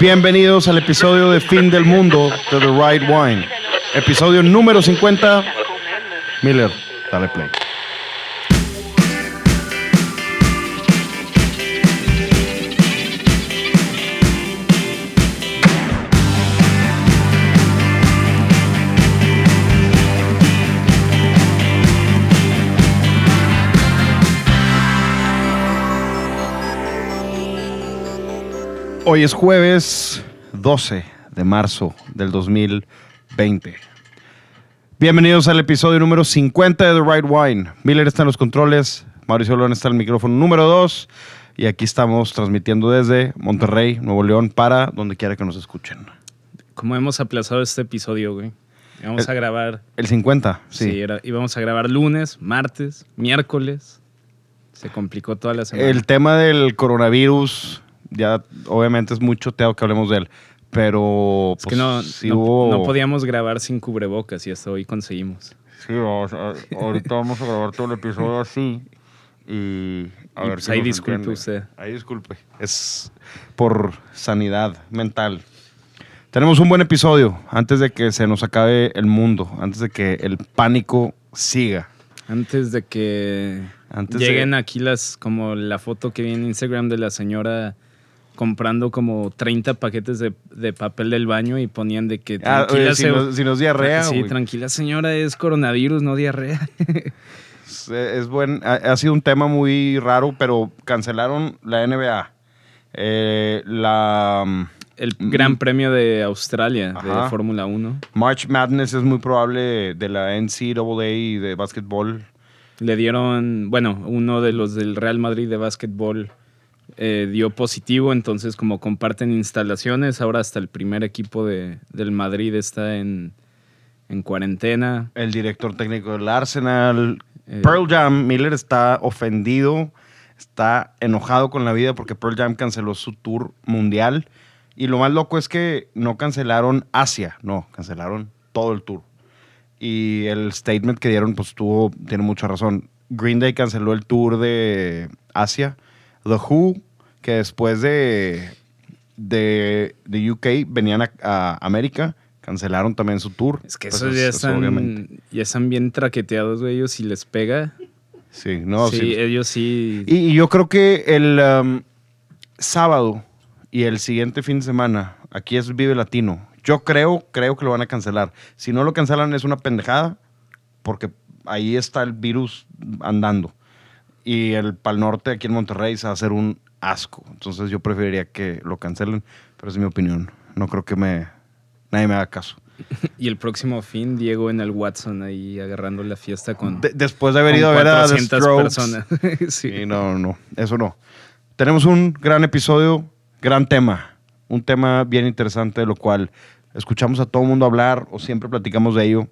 Bienvenidos al episodio de Fin del Mundo de The Right Wine. Episodio número 50. Miller, dale play. Hoy es jueves 12 de marzo del 2020. Bienvenidos al episodio número 50 de The Right Wine. Miller está en los controles, Mauricio León está en el micrófono número 2 y aquí estamos transmitiendo desde Monterrey, Nuevo León, para donde quiera que nos escuchen. Como hemos aplazado este episodio, güey. Vamos El- a grabar. El 50, Sí, sí. era- íbamos a grabar lunes, martes, miércoles. Se complicó toda la semana. El tema del coronavirus, ya obviamente es mucho teado que hablemos de él, pero es pues, que no, sí no, hubo- no podíamos grabar sin cubrebocas y hasta hoy conseguimos. Sí, vamos a- ahorita vamos a grabar todo el episodio así y a Y ver pues si ahí disculpe entiende. usted. Ahí disculpe. Es por sanidad mental. Tenemos un buen episodio antes de que se nos acabe el mundo, antes de que el pánico siga. Antes de que Antes lleguen de- aquí las, como la foto que vi en Instagram de la señora comprando como 30 paquetes de, de papel del baño y ponían de que Ah, oye, si, se- nos, si nos diarrea, sí, tranquila señora, es coronavirus, no diarrea. es, es buen, ha, ha sido un tema muy raro, pero cancelaron la NBA. Eh, la mm, El Gran Premio de Australia Ajá. de Fórmula 1. March Madness es muy probable de la NCAA y de básquetbol. Le dieron, bueno, uno de los del Real Madrid de básquetbol eh, dio positivo, entonces como comparten instalaciones, ahora hasta el primer equipo de, del Madrid está en, en cuarentena. El director técnico del Arsenal. Eh, Pearl Jam, Miller está ofendido, está enojado con la vida porque Pearl Jam canceló su tour mundial. Y lo más loco es que no cancelaron Asia, no, cancelaron todo el tour. Y el statement que dieron, pues tuvo, tiene mucha razón. Green Day canceló el tour de Asia. The Who, que después de, de, de UK venían a, a América, cancelaron también su tour. Es que Pues esos ya, eso están, ya están bien traqueteados, güey, ellos si les pega. Sí, no, sí, sí. ellos sí. Y, y yo creo que el um, sábado y el siguiente fin de semana, aquí es Vive Latino. Yo creo, creo que lo van a cancelar. Si no lo cancelan es una pendejada, porque ahí está el virus andando. Y el Pal Norte aquí en Monterrey se va a hacer un asco. Entonces yo preferiría que lo cancelen, pero es mi opinión. No creo que me nadie me haga caso. Y el próximo fin, Diego en el Watson ahí agarrando la fiesta con, De- después de haber ido a ver a The 400 Strokes, personas. sí. Sí, no, no, eso no. Tenemos un gran episodio, gran tema, un tema bien interesante, de lo cual escuchamos a todo el mundo hablar o siempre platicamos de ello.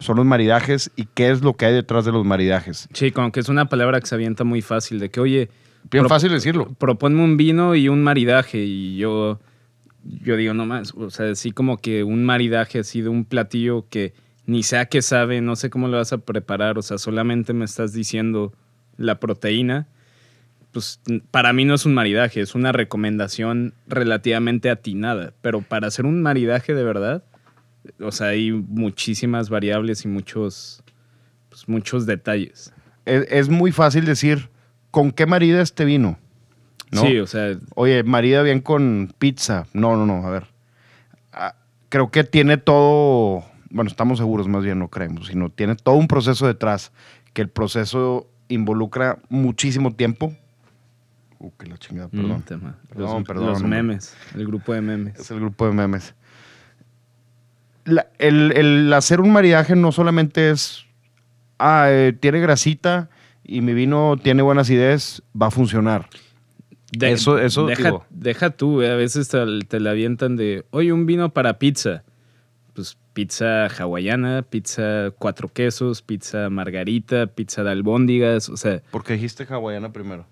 Son los maridajes y qué es lo que hay detrás de los maridajes. Sí, como que es una palabra que se avienta muy fácil, de que, oye, Bien Pro- fácil decirlo. proponme un vino y un maridaje. Y yo, yo digo, no más, o sea, así como que un maridaje así de un platillo que ni sé a qué sabe, no sé cómo lo vas a preparar, o sea, solamente me estás diciendo la proteína. Pues para mí no es un maridaje, es una recomendación relativamente atinada. Pero para hacer un maridaje de verdad, o sea, hay muchísimas variables y muchos, pues, muchos detalles. Es, es muy fácil decir, ¿con qué marida este vino? ¿No? Sí, o sea, Oye, marida bien con pizza. No, no, no, a ver. Ah, creo que tiene todo, bueno, estamos seguros más bien, no creemos, sino tiene todo un proceso detrás, que el proceso involucra muchísimo tiempo. Uh, que la chingada, perdón. Mm, tema. Perdón, los, perdón, los hombre. memes, el grupo de memes. Es el grupo de memes. La- el, el hacer un maridaje no solamente es, ah, eh, tiene grasita y mi vino tiene buena acidez, va a funcionar. De- Eso- eso, deja, digo. deja tú, eh, a veces te, te la avientan de, oye, un vino para pizza. Pues pizza hawaiana, pizza cuatro quesos, pizza margarita, pizza de albóndigas, o sea, Porque dijiste hawaiana primero.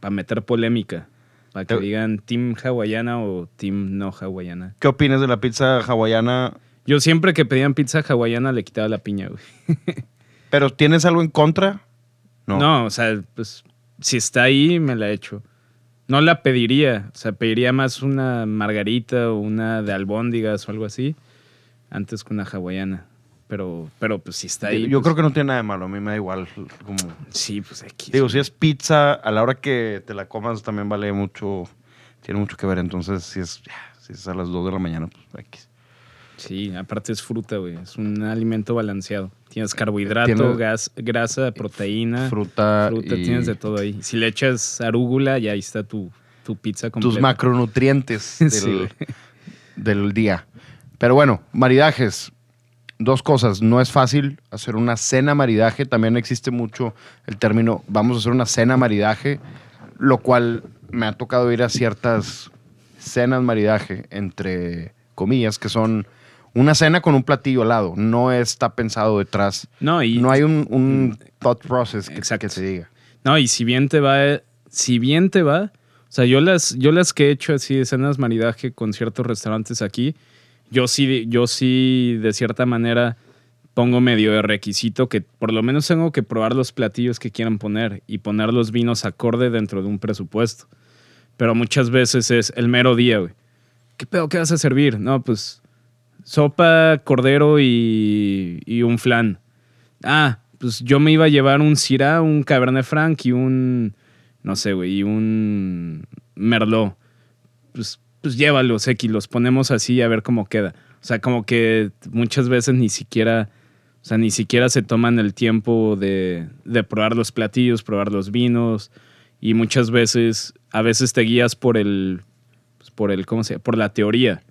para meter polémica. Para que Te- digan team hawaiana o team no hawaiana. ¿Qué opinas de la pizza hawaiana? Yo siempre que pedían pizza hawaiana le quitaba la piña, güey. ¿Pero tienes algo en contra? No. o sea, pues si está ahí, me la echo. No la pediría, o sea, pediría más una margarita o una de albóndigas o algo así, antes que una hawaiana. Pero, pero pues si está ahí. Yo pues, creo que no tiene nada de malo, a mí me da igual. Como... Sí, pues aquí. Digo, si es pizza, a la hora que te la comas también vale mucho, tiene mucho que ver. Entonces, si es, si es a las 2 de la mañana, pues X. Sí, aparte es fruta, güey. Es un alimento balanceado. Tienes carbohidrato, gas, grasa, proteína. Fruta, Fruta y tienes de todo ahí. Si le echas arúgula, ya ahí está tu, tu pizza completa. tus macronutrientes del, Sí, del día. Pero bueno, maridajes. Dos cosas. No es fácil hacer una cena maridaje. También existe mucho el término vamos a hacer una cena maridaje, lo cual me ha tocado ir a ciertas cenas maridaje, entre comillas, que son una cena con un platillo al lado. No está pensado detrás. No, y, no hay un, un thought process que, que se diga. no, y si bien te va, si bien te va, o sea, yo las, yo las que he hecho así de cenas maridaje con ciertos restaurantes aquí, yo sí, yo sí de cierta manera pongo medio de requisito que por lo menos tengo que probar los platillos que quieran poner y poner los vinos acorde dentro de un presupuesto. Pero muchas veces es el mero día, güey. ¿Qué pedo? ¿Qué vas a servir? No, pues sopa, cordero y, y un flan. Ah, pues yo me iba a llevar un Syrah, un Cabernet Franc y un, no sé, güey, y un Merlot. Pues, pues llévalos, X, los ponemos así a ver cómo queda. O sea, como que muchas veces ni siquiera, o sea, ni siquiera se toman el tiempo de, de probar los platillos, probar los vinos. Y muchas veces, a veces te guías por el, pues, por el, ¿cómo se llama? Por la teoría.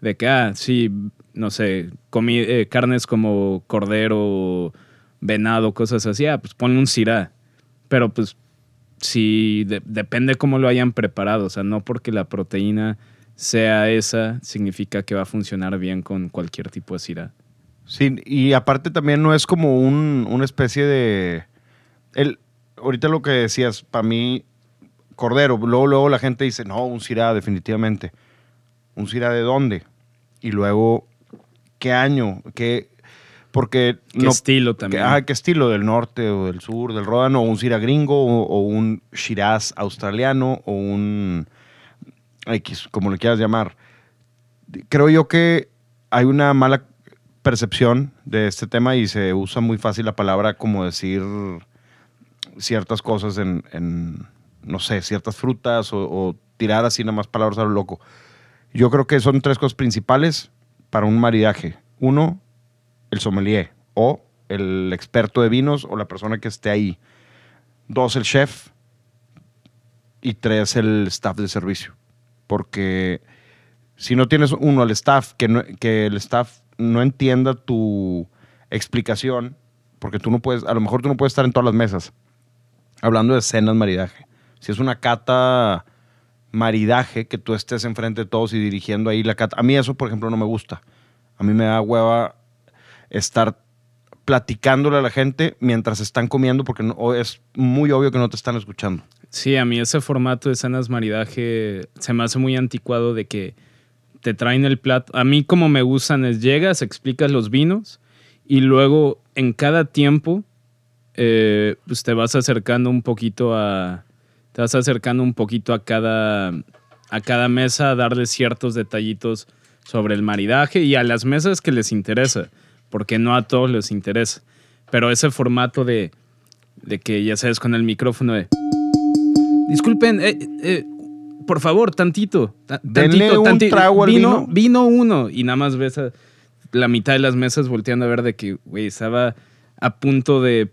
De que, ah, sí, no sé, comí eh, carnes como cordero, venado, cosas así. Ah, pues ponle un cirá. Pero pues, sí, de- depende cómo lo hayan preparado. O sea, no porque la proteína sea esa, significa que va a funcionar bien con cualquier tipo de cirá. Sí, y aparte también no es como un, una especie de... El, ahorita lo que decías, para mí, Cordero, luego, luego la gente dice, no, un Syrah definitivamente. ¿Un Syrah de dónde? Y luego, ¿qué año? ¿Qué? Porque ¿Qué no... estilo ¿qué, también? ah, ¿Qué estilo? ¿Del norte o del sur, del Ródano? ¿O un Syrah gringo? ¿O, o un Shiraz australiano? ¿O un... X, como le quieras llamar? Creo yo que hay una mala percepción de este tema y se usa muy fácil la palabra como decir ciertas cosas en, en, no sé, ciertas frutas o, o tirar así nada más palabras a lo loco. Yo creo que son tres cosas principales para un maridaje. Uno, el sommelier o el experto de vinos o la persona que esté ahí. Dos, el chef. Y tres, el staff de servicio. Porque si no tienes uno, el staff, que el staff no entienda tu explicación, porque tú no puedes, a lo mejor tú no puedes estar en todas las mesas. Hablando de cenas maridaje. Si es una cata maridaje, que tú estés enfrente de todos y dirigiendo ahí la cata. A mí eso, por ejemplo, no me gusta. A mí me da hueva estar platicándole a la gente mientras están comiendo, porque es muy obvio que no te están escuchando. Sí, a mí ese formato de cenas maridaje se me hace muy anticuado de que te traen el plato. A mí como me gustan es llegas, explicas los vinos y luego en cada tiempo eh, pues te vas acercando un poquito a te vas acercando un poquito a cada a cada mesa a darle ciertos detallitos sobre el maridaje y a las mesas que les interesa, porque no a todos les interesa. Pero ese formato de, de que ya sabes con el micrófono de Disculpen, eh, eh, por favor, tantito. ta- Denle tantito, un tanti- trago al vino, vino. vino uno. Y nada más ves a la mitad de las mesas volteando a ver de que, güey, estaba a punto de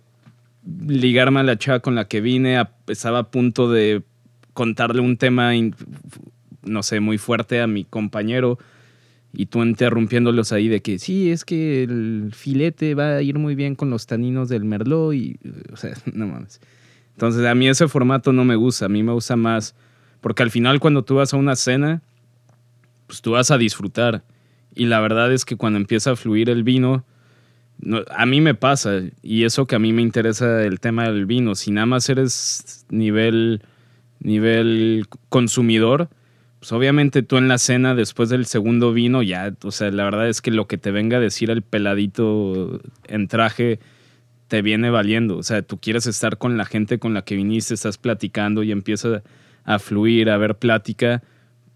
ligarme a la chava con la que vine, a- estaba a punto de contarle un tema, no sé, muy fuerte a mi compañero. Y tú interrumpiéndolos ahí de que sí, es que el filete va a ir muy bien con los taninos del merlot y, o sea, no mames. Entonces a mí ese formato no me gusta, a mí me gusta más, porque al final cuando tú vas a una cena, pues tú vas a disfrutar. Y la verdad es que cuando empieza a fluir el vino, a mí me pasa, y eso que a mí me interesa el tema del vino, si nada más eres nivel, nivel consumidor, pues obviamente tú en la cena después del segundo vino ya, o sea, la verdad es que lo que te venga a decir el peladito en traje te viene valiendo. O sea, tú quieres estar con la gente con la que viniste, estás platicando y empieza a fluir, a haber plática,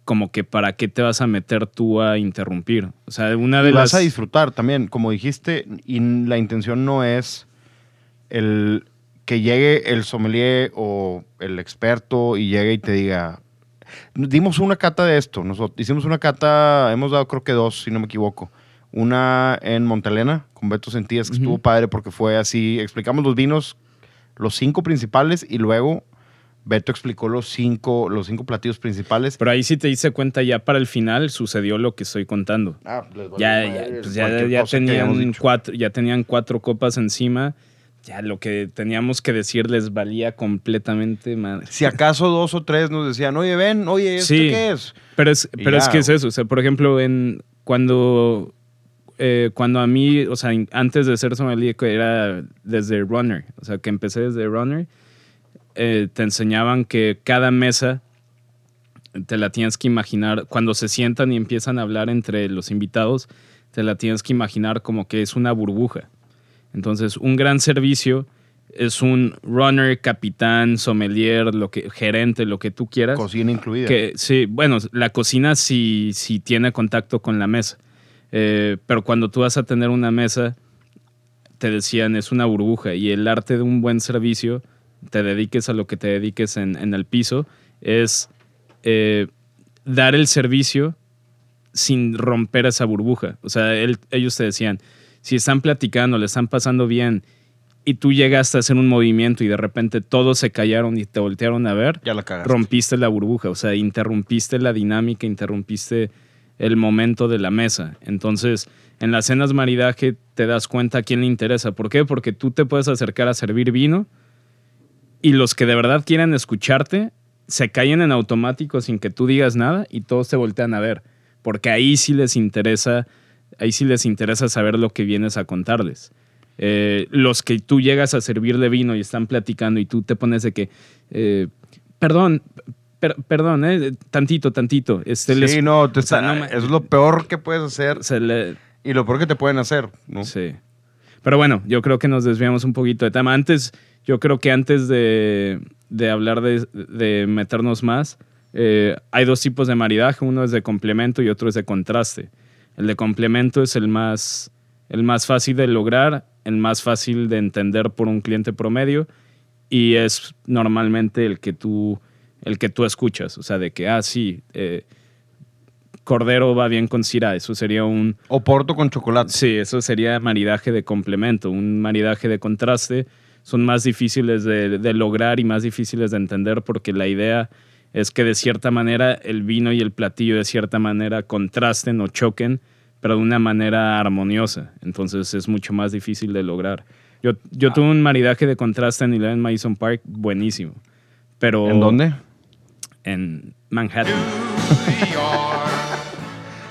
como que para qué te vas a meter tú a interrumpir. O sea, una de las... vas a disfrutar también, como dijiste, y la intención no es el que llegue el sommelier o el experto y llegue y te diga, dimos una cata de esto, nosotros hicimos una cata, hemos dado creo que dos, si no me equivoco. Una en Montelena con Beto Sentías, que estuvo padre porque fue así, explicamos los vinos, los cinco principales y luego Beto explicó los cinco, los cinco platillos principales. Pero ahí sí te diste cuenta, ya para el final sucedió lo que estoy contando. Ah, les valió Ya, madre ya, pues ya, ya tenían cuatro, ya tenían cuatro copas encima. Ya lo que teníamos que decir les valía completamente madre. Si acaso dos o tres nos decían, oye, ven, oye, ¿esto Sí. qué es? Pero es, Y pero es ya. que es eso. O sea, por ejemplo, en cuando, eh, cuando a mí, o sea, antes de ser sommelier, que era desde runner, o sea, que empecé desde runner, eh, te enseñaban que cada mesa te la tienes que imaginar, cuando se sientan y empiezan a hablar entre los invitados, te la tienes que imaginar como que es una burbuja. Entonces, un gran servicio es un runner, capitán, sommelier, lo que, gerente, lo que tú quieras. Cocina incluida. Que, sí, bueno, la cocina sí, sí tiene contacto con la mesa. Eh, pero cuando tú vas a tener una mesa, te decían, es una burbuja. Y el arte de un buen servicio, te dediques a lo que te dediques en, en el piso, es eh, dar el servicio sin romper esa burbuja. O sea, él- ellos te decían, si están platicando, le están pasando bien, y tú llegaste a hacer un movimiento y de repente todos se callaron y te voltearon a ver, Ya la cagaste. rompiste la burbuja, o sea, interrumpiste la dinámica, interrumpiste el momento de la mesa. Entonces, en las cenas maridaje te das cuenta a quién le interesa. ¿Por qué? Porque tú te puedes acercar a servir vino y los que de verdad quieren escucharte se callan en automático sin que tú digas nada y todos te voltean a ver, porque ahí sí les interesa, ahí sí les interesa saber lo que vienes a contarles. Eh, los que tú llegas a servirle vino y están platicando y tú te pones de que, eh, perdón, per- perdón, eh, tantito, tantito. Este, Sí, les- no, te sea, está- no es lo peor que puedes hacer se le- y lo peor que te pueden hacer, ¿no? Sí. Pero bueno, yo creo que nos desviamos un poquito de tema. Antes, yo creo que antes de, de hablar de, de meternos más, eh, hay dos tipos de maridaje. Uno es de complemento y otro es de contraste. El de complemento es el más, el más fácil de lograr, el más fácil de entender por un cliente promedio y es normalmente el que tú, el que tú escuchas. O sea, de que, ah, sí, eh, Cordero va bien con Syrah. Eso sería un, O porto con chocolate. Sí, eso sería maridaje de complemento. Un maridaje de contraste son más difíciles de, de lograr y más difíciles de entender porque la idea es que de cierta manera el vino y el platillo de cierta manera contrasten o choquen, pero de una manera armoniosa. Entonces es mucho más difícil de lograr. Yo, yo tuve un maridaje de contraste en Eleven Madison Park buenísimo. Pero ¿En dónde? En Manhattan.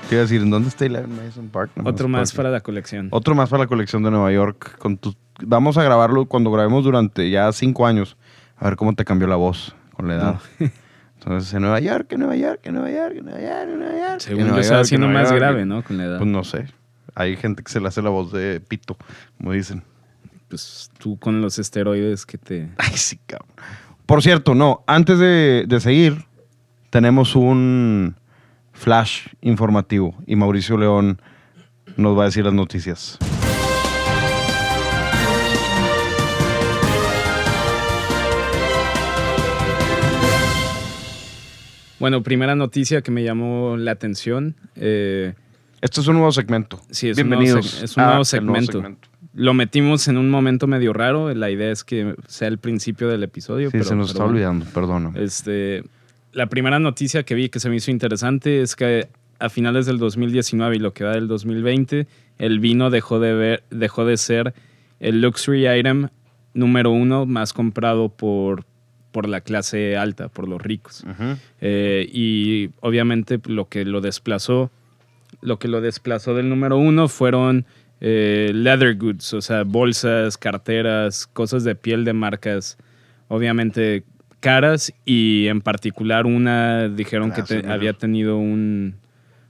Te iba a decir, ¿en dónde está Eleven Madison Park? Otro más para la colección. Otro más para la colección de Nueva York. Con tus- Vamos a grabarlo cuando grabemos durante ya cinco años. A ver cómo te cambió la voz con la edad. Entonces, en Nueva York, en Nueva York, en Nueva York, en Nueva York, en Nueva York. Según en Nueva haciendo más York. grave, ¿no? Con la edad. Pues no sé. Hay gente que se le hace la voz de pito, como dicen. pues tú con los esteroides que te... Ay, sí, cabrón. Por cierto, no, antes de, de seguir, tenemos un flash informativo y Mauricio León nos va a decir las noticias. Bueno, primera noticia que me llamó la atención. eh, Este es un nuevo segmento. sí, es un nuevo Bienvenidos. es un nuevo segmento. Lo metimos en un momento medio raro. La idea es que sea el principio del episodio. Sí, pero, se nos está pero olvidando, perdón. Este, la primera noticia que vi que se me hizo interesante es que a finales del 2019 y lo que va del 2020, el vino dejó de, ver, dejó de ser el luxury item número uno más comprado por, por la clase alta, por los ricos. Eh, y obviamente lo que lo desplazó, lo que lo desplazó del número uno fueron eh, leather goods, o sea, bolsas, carteras, cosas de piel de marcas, obviamente caras y en particular una dijeron que te- mira. había tenido un,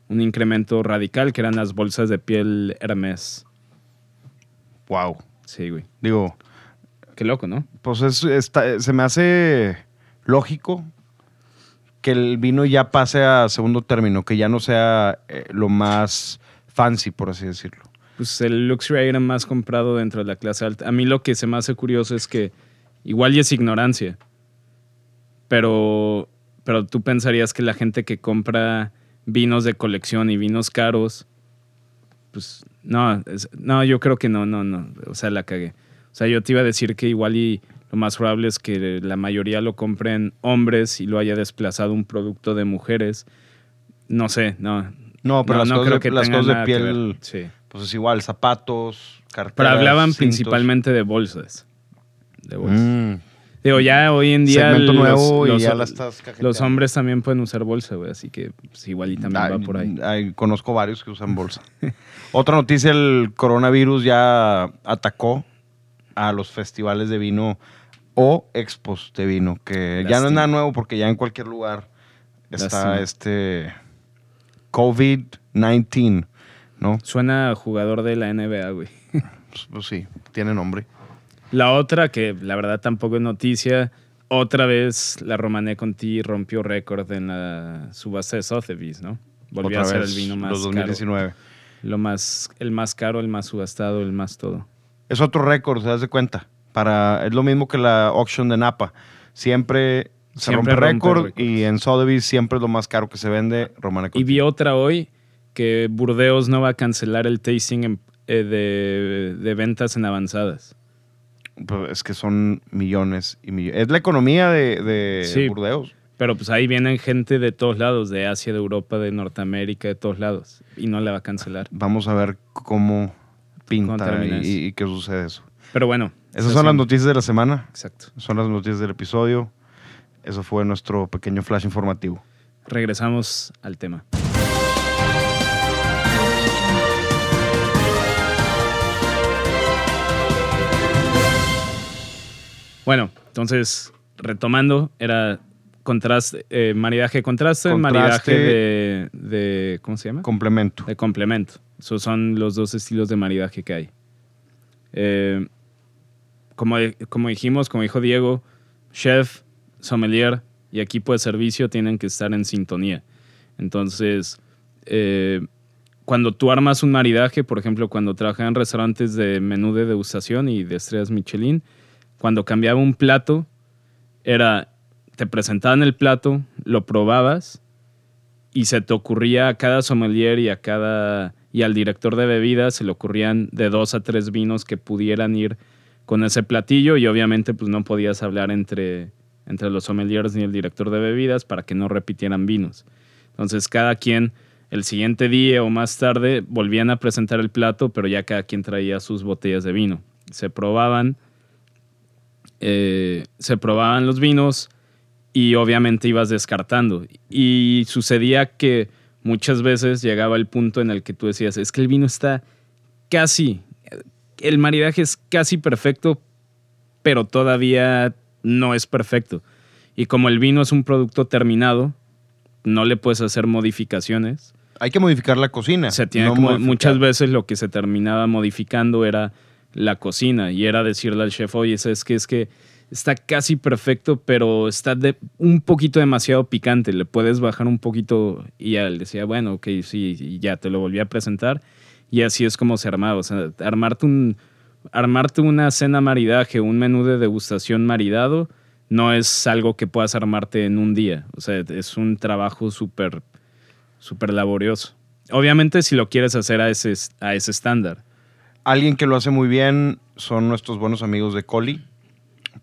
un incremento radical, que eran las bolsas de piel Hermes. Wow. Sí, güey. Digo, Qué loco, ¿no? Pues es, está- se me hace lógico que el vino ya pase a segundo término, que ya no sea eh, lo más fancy, por así decirlo. Pues el luxury item más comprado dentro de la clase alta. A mí lo que se me hace curioso es que igual y es ignorancia, pero, pero tú pensarías que la gente que compra vinos de colección y vinos caros, pues no, no, yo creo que no, no, no, o sea, la cagué. O sea, yo te iba a decir que igual y lo más probable es que la mayoría lo compren hombres y lo haya desplazado un producto de mujeres. No sé, no. No, pero no, las no cosas, creo de, que las tenga cosas de piel, Sí. pues es igual, zapatos, carteras. Pero hablaban cintos. principalmente de bolsas. De bolsas. Mm, Digo, ya hoy en día segmento los, nuevo los- y ya la estás los hombres también pueden usar bolsa, güey. Así que pues, igual y también Ay, va por ahí. ay, conozco varios que usan bolsa. Otra noticia, el coronavirus ya atacó a los festivales de vino o expos de vino, que ya no es nada nuevo porque ya en cualquier lugar está Lástima. este COVID-19, ¿no? Suena a jugador de la NBA, güey. Pues, pues sí, tiene nombre. La otra, que la verdad tampoco es noticia, otra vez la Romané Conti rompió récord en la subasta de Sotheby's, ¿no? Volvió Otra a ser el vino más los caro. 2019. Lo más, el más caro, el más subastado, el más todo. Es otro récord, se das de cuenta. Para, es lo mismo que la auction de Napa. Siempre se Siempre rompe récord y en Sotheby's siempre es lo más caro que se vende, Romana Y vi otra hoy que Burdeos no va a cancelar el tasting en- eh, de, de ventas en avanzadas. Pues es que son millones y millones. Es la economía de, de Sí. Burdeos. Pero pues ahí vienen gente de todos lados, de Asia, de Europa, de Norteamérica, de todos lados. Y no la va a cancelar. Vamos a ver cómo pinta y qué sucede eso. Pero bueno. Esas son las noticias de la semana. Exacto. Son las noticias del episodio. Eso fue nuestro pequeño flash informativo. Regresamos al tema. Bueno, entonces, retomando, era contraste, eh, maridaje contraste, Contraste. maridaje de, de- ¿Cómo se llama? Complemento. de complemento. Esos son los dos estilos de maridaje que hay. Eh, como, como dijimos, como dijo Diego, chef, sommelier y equipo de servicio tienen que estar en sintonía. Entonces, eh, cuando tú armas un maridaje, por ejemplo, cuando trabajaba en restaurantes de menú de degustación y de estrellas Michelin, cuando cambiaba un plato, era, te presentaban el plato, lo probabas y se te ocurría a cada sommelier y a cada y al director de bebidas se le ocurrían de dos a tres vinos que pudieran ir con ese platillo y obviamente pues no podías hablar entre, entre los sommeliers ni el director de bebidas para que no repitieran vinos. Entonces cada quien el siguiente día o más tarde volvían a presentar el plato, pero ya cada quien traía sus botellas de vino. Se probaban, eh, se probaban los vinos y obviamente ibas descartando. Y sucedía que muchas veces llegaba el punto en el que tú decías, es que el vino está casi, el maridaje es casi perfecto, pero todavía no es perfecto. Y como el vino es un producto terminado, no le puedes hacer modificaciones. Hay que modificar la cocina. Se tiene no que mo- modificar. muchas veces lo que se terminaba modificando era la cocina y era decirle al chef, oye, es que es que está casi perfecto, pero está de, un poquito demasiado picante, le puedes bajar un poquito y ya él decía, bueno, ok, sí, y ya te lo volví a presentar y así es como se armaba, o sea, armarte un armarte una cena maridaje, un menú de degustación maridado no es algo que puedas armarte en un día, o sea, es un trabajo súper súper laborioso. Obviamente si lo quieres hacer a ese, a ese estándar. Alguien que lo hace muy bien son nuestros buenos amigos de Coli.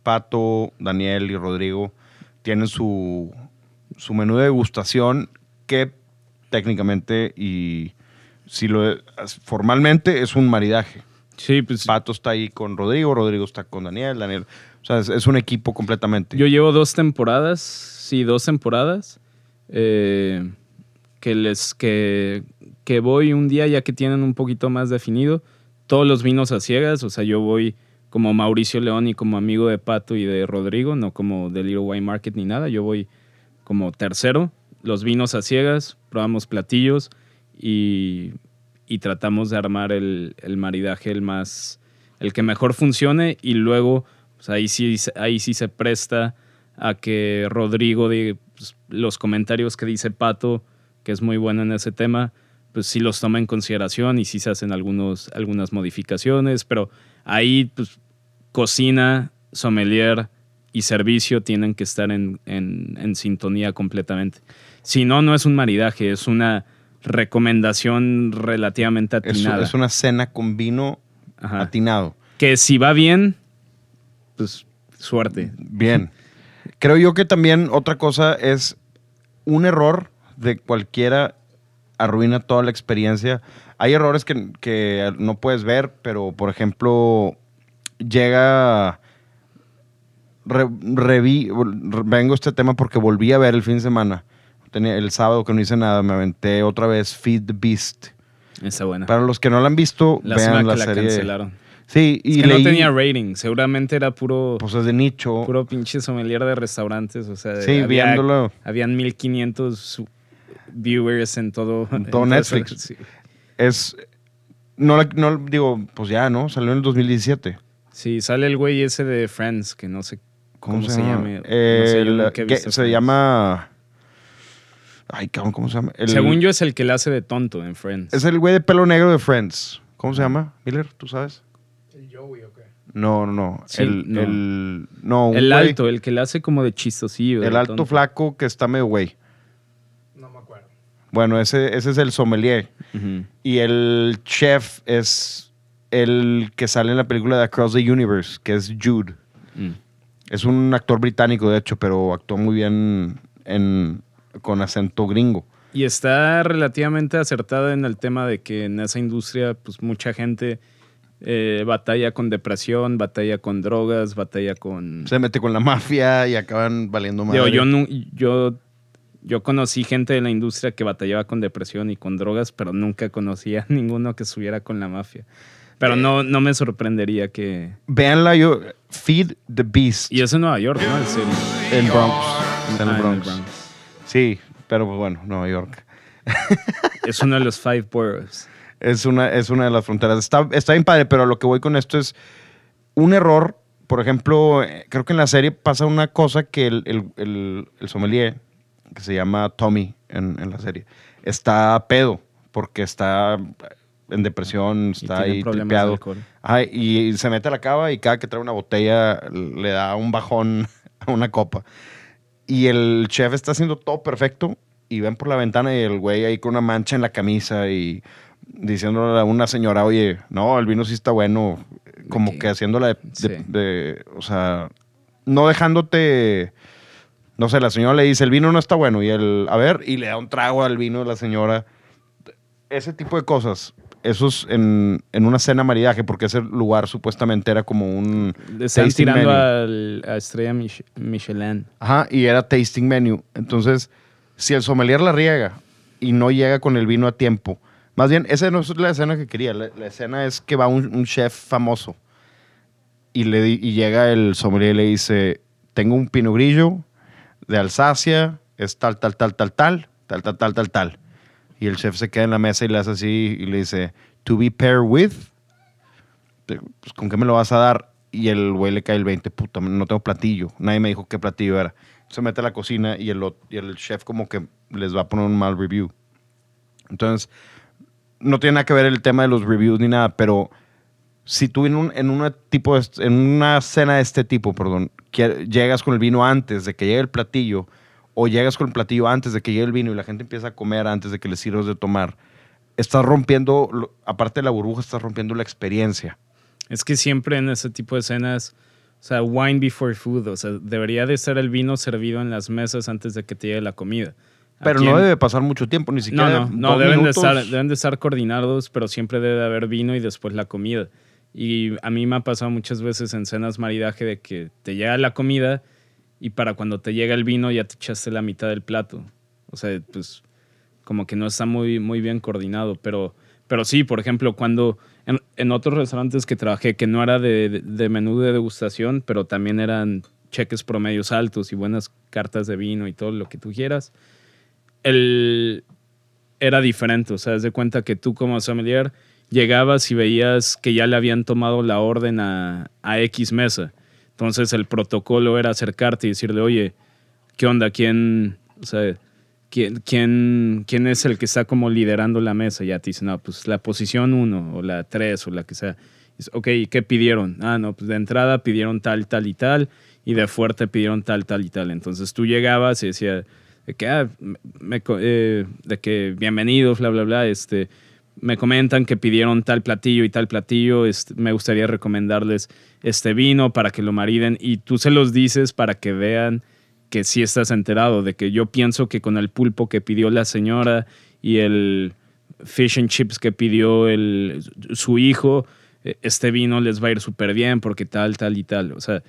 Pato, Daniel y Rodrigo tienen su, su menú de degustación que técnicamente y si lo formalmente es un maridaje. Sí, pues Pato está ahí con Rodrigo, Rodrigo está con Daniel, Daniel. O sea, es, es un equipo completamente. yo llevo dos temporadas, sí, dos temporadas, eh, que les que, que voy un día ya que tienen un poquito más definido. Todos los vinos a ciegas, o sea, yo voy como Mauricio León y como amigo de Pato y de Rodrigo, no como de Little Wine Market ni nada. Yo voy como tercero, los vinos a ciegas, probamos platillos y, y tratamos de armar el, el maridaje el más, el que mejor funcione y luego sea, ahí sí, ahí se presta a que Rodrigo, de pues, los comentarios que dice Pato, que es muy bueno en ese tema, pues sí los toma en consideración y sí se hacen algunos, algunas modificaciones, pero ahí pues, cocina, sommelier y servicio tienen que estar en, en, sintonía completamente. Si no, no es un maridaje, es una recomendación relativamente atinada. Es, una cena con vino atinado. Que si va bien, pues suerte. Bien. Creo yo que también otra cosa es un error de cualquiera arruina toda la experiencia. Hay errores que, no puedes ver, pero por ejemplo, llega. vengo a este tema porque volví a ver el fin de semana. Tenía, el sábado que no hice nada, me aventé otra vez Feed the Beast. Está buena. Para los que no la han visto, vean la, serie. cancelaron. Sí, y que no tenía rating, seguramente era puro. Pues es de nicho. Puro pinche sommelier de restaurantes, o sea. Sí, viéndolo. Habían 1500 viewers en todo, todo Netflix. Es. No, no, digo, pues ya, ¿no? Salió en el 2017. Sí, sale el güey ese de Friends, que no sé cómo, se, llama. se llama. Ay, ¿cómo se llama? Según yo es el que le hace de tonto en Friends. Es el güey de pelo negro de Friends. ¿Cómo se llama? Miller, ¿tú sabes? ¿El Joey o qué? No, no, no. el, no. El, no, el alto, el que le hace como de chistosillo. El alto flaco que está medio güey. Bueno, ese, ese es el sommelier. Y el chef es el que sale en la película de Across the Universe, que es Jude. Mm. Es un actor británico, de hecho, pero actuó muy bien en, con acento gringo. Y está relativamente acertada en el tema de que en esa industria, pues mucha gente eh, batalla con depresión, batalla con drogas, batalla con... Se mete con la mafia y acaban valiendo mal. Yo, yo, yo yo conocí gente de la industria que batallaba con depresión y con drogas, pero nunca conocía a ninguno que estuviera con la mafia. Pero no, no me sorprendería que. Veanla yo. Feed the Beast. Y eso en Nueva York, ¿no? En Bronx. En el Bronx. Sí, pero pues, bueno, Nueva York. es uno de los five boroughs. Es una, es una de las fronteras. Está, está bien padre, pero lo que voy con esto es un error. Por ejemplo, eh, creo que en la serie pasa una cosa que el, el, el, el sommelier que se llama Tommy en, la serie, está pedo porque está en depresión, está ahí tripeado. y se mete a la cava y cada que trae una botella le da un bajón a una copa. Y el chef está haciendo todo perfecto y ven por la ventana y el güey ahí con una mancha en la camisa y diciéndole a una señora, oye, no, el vino sí está bueno, como que haciéndola de, o sea, no dejándote no sé, la señora le dice, el vino no está bueno, y él, a ver, y le da un trago al vino de la señora. Ese tipo de cosas, eso es en, una cena maridaje, porque ese lugar supuestamente era como un. Están tirando a Estrella Michelin. Ajá, y era tasting menu. Entonces, si el sommelier la riega y no llega con el vino a tiempo, más bien, esa no es la escena que quería. La, escena es que va un, chef famoso y, le, y llega el sommelier y le dice: Tengo un pino grillo de Alsacia es tal, tal, tal, tal, tal, tal, tal, tal, tal, tal. Y el chef se queda en la mesa y le hace así y le dice, to be paired with, pues, ¿con qué me lo vas a dar? Y el güey le cae el 20, puta, no tengo platillo. Nadie me dijo qué platillo era. Se mete a la cocina y el, y el chef como que les va a poner un mal review. Entonces, no tiene nada que ver el tema de los reviews ni nada, pero si tú en, un, en, una tipo en una cena de este tipo, perdón, llegas con el vino antes de que llegue el platillo, o llegas con el platillo antes de que llegue el vino y la gente empieza a comer antes de que les sirvas de tomar, estás rompiendo, aparte de la burbuja, estás rompiendo la experiencia. Es que siempre en ese tipo de escenas, o sea, wine before food, o sea, debería de ser el vino servido en las mesas antes de que te llegue la comida. Pero no debe pasar mucho tiempo, ni siquiera. No, no, no deben, de estar, deben de estar coordinados, pero siempre debe de haber vino y después la comida. Y a mí me ha pasado muchas veces en cenas maridaje de que te llega la comida y para cuando te llega el vino ya te echaste la mitad del plato. O sea, pues como que no está muy, muy bien coordinado. Pero, pero sí, por ejemplo, cuando en, otros restaurantes que trabajé, que no era de, menú de degustación, pero también eran cheques promedios altos y buenas cartas de vino y todo lo que tú quieras, el, era diferente. O sea, de cuenta que tú como sommelier llegabas y veías que ya le habían tomado la orden a, X mesa. Entonces el protocolo era acercarte y decirle, oye, ¿qué onda? ¿Quién, o sea, quién, quién, quién es el que está como liderando la mesa? Y ya te dicen, no, pues la posición 1 o la 3 o la que sea. Dices, ok, ¿qué pidieron? Ah, no, pues de entrada pidieron tal, tal y tal, y de fuerte pidieron tal, tal y tal. Entonces tú llegabas y decía, de que, ah, me eh, de que bienvenidos, bla, bla, bla, este, me comentan que pidieron tal platillo y tal platillo, este, me gustaría recomendarles este vino para que lo mariden y tú se los dices para que vean que sí estás enterado, de que yo pienso que con el pulpo que pidió la señora y el fish and chips que pidió el, su hijo, eh, este vino les va a ir súper bien porque tal, tal y tal. O sea,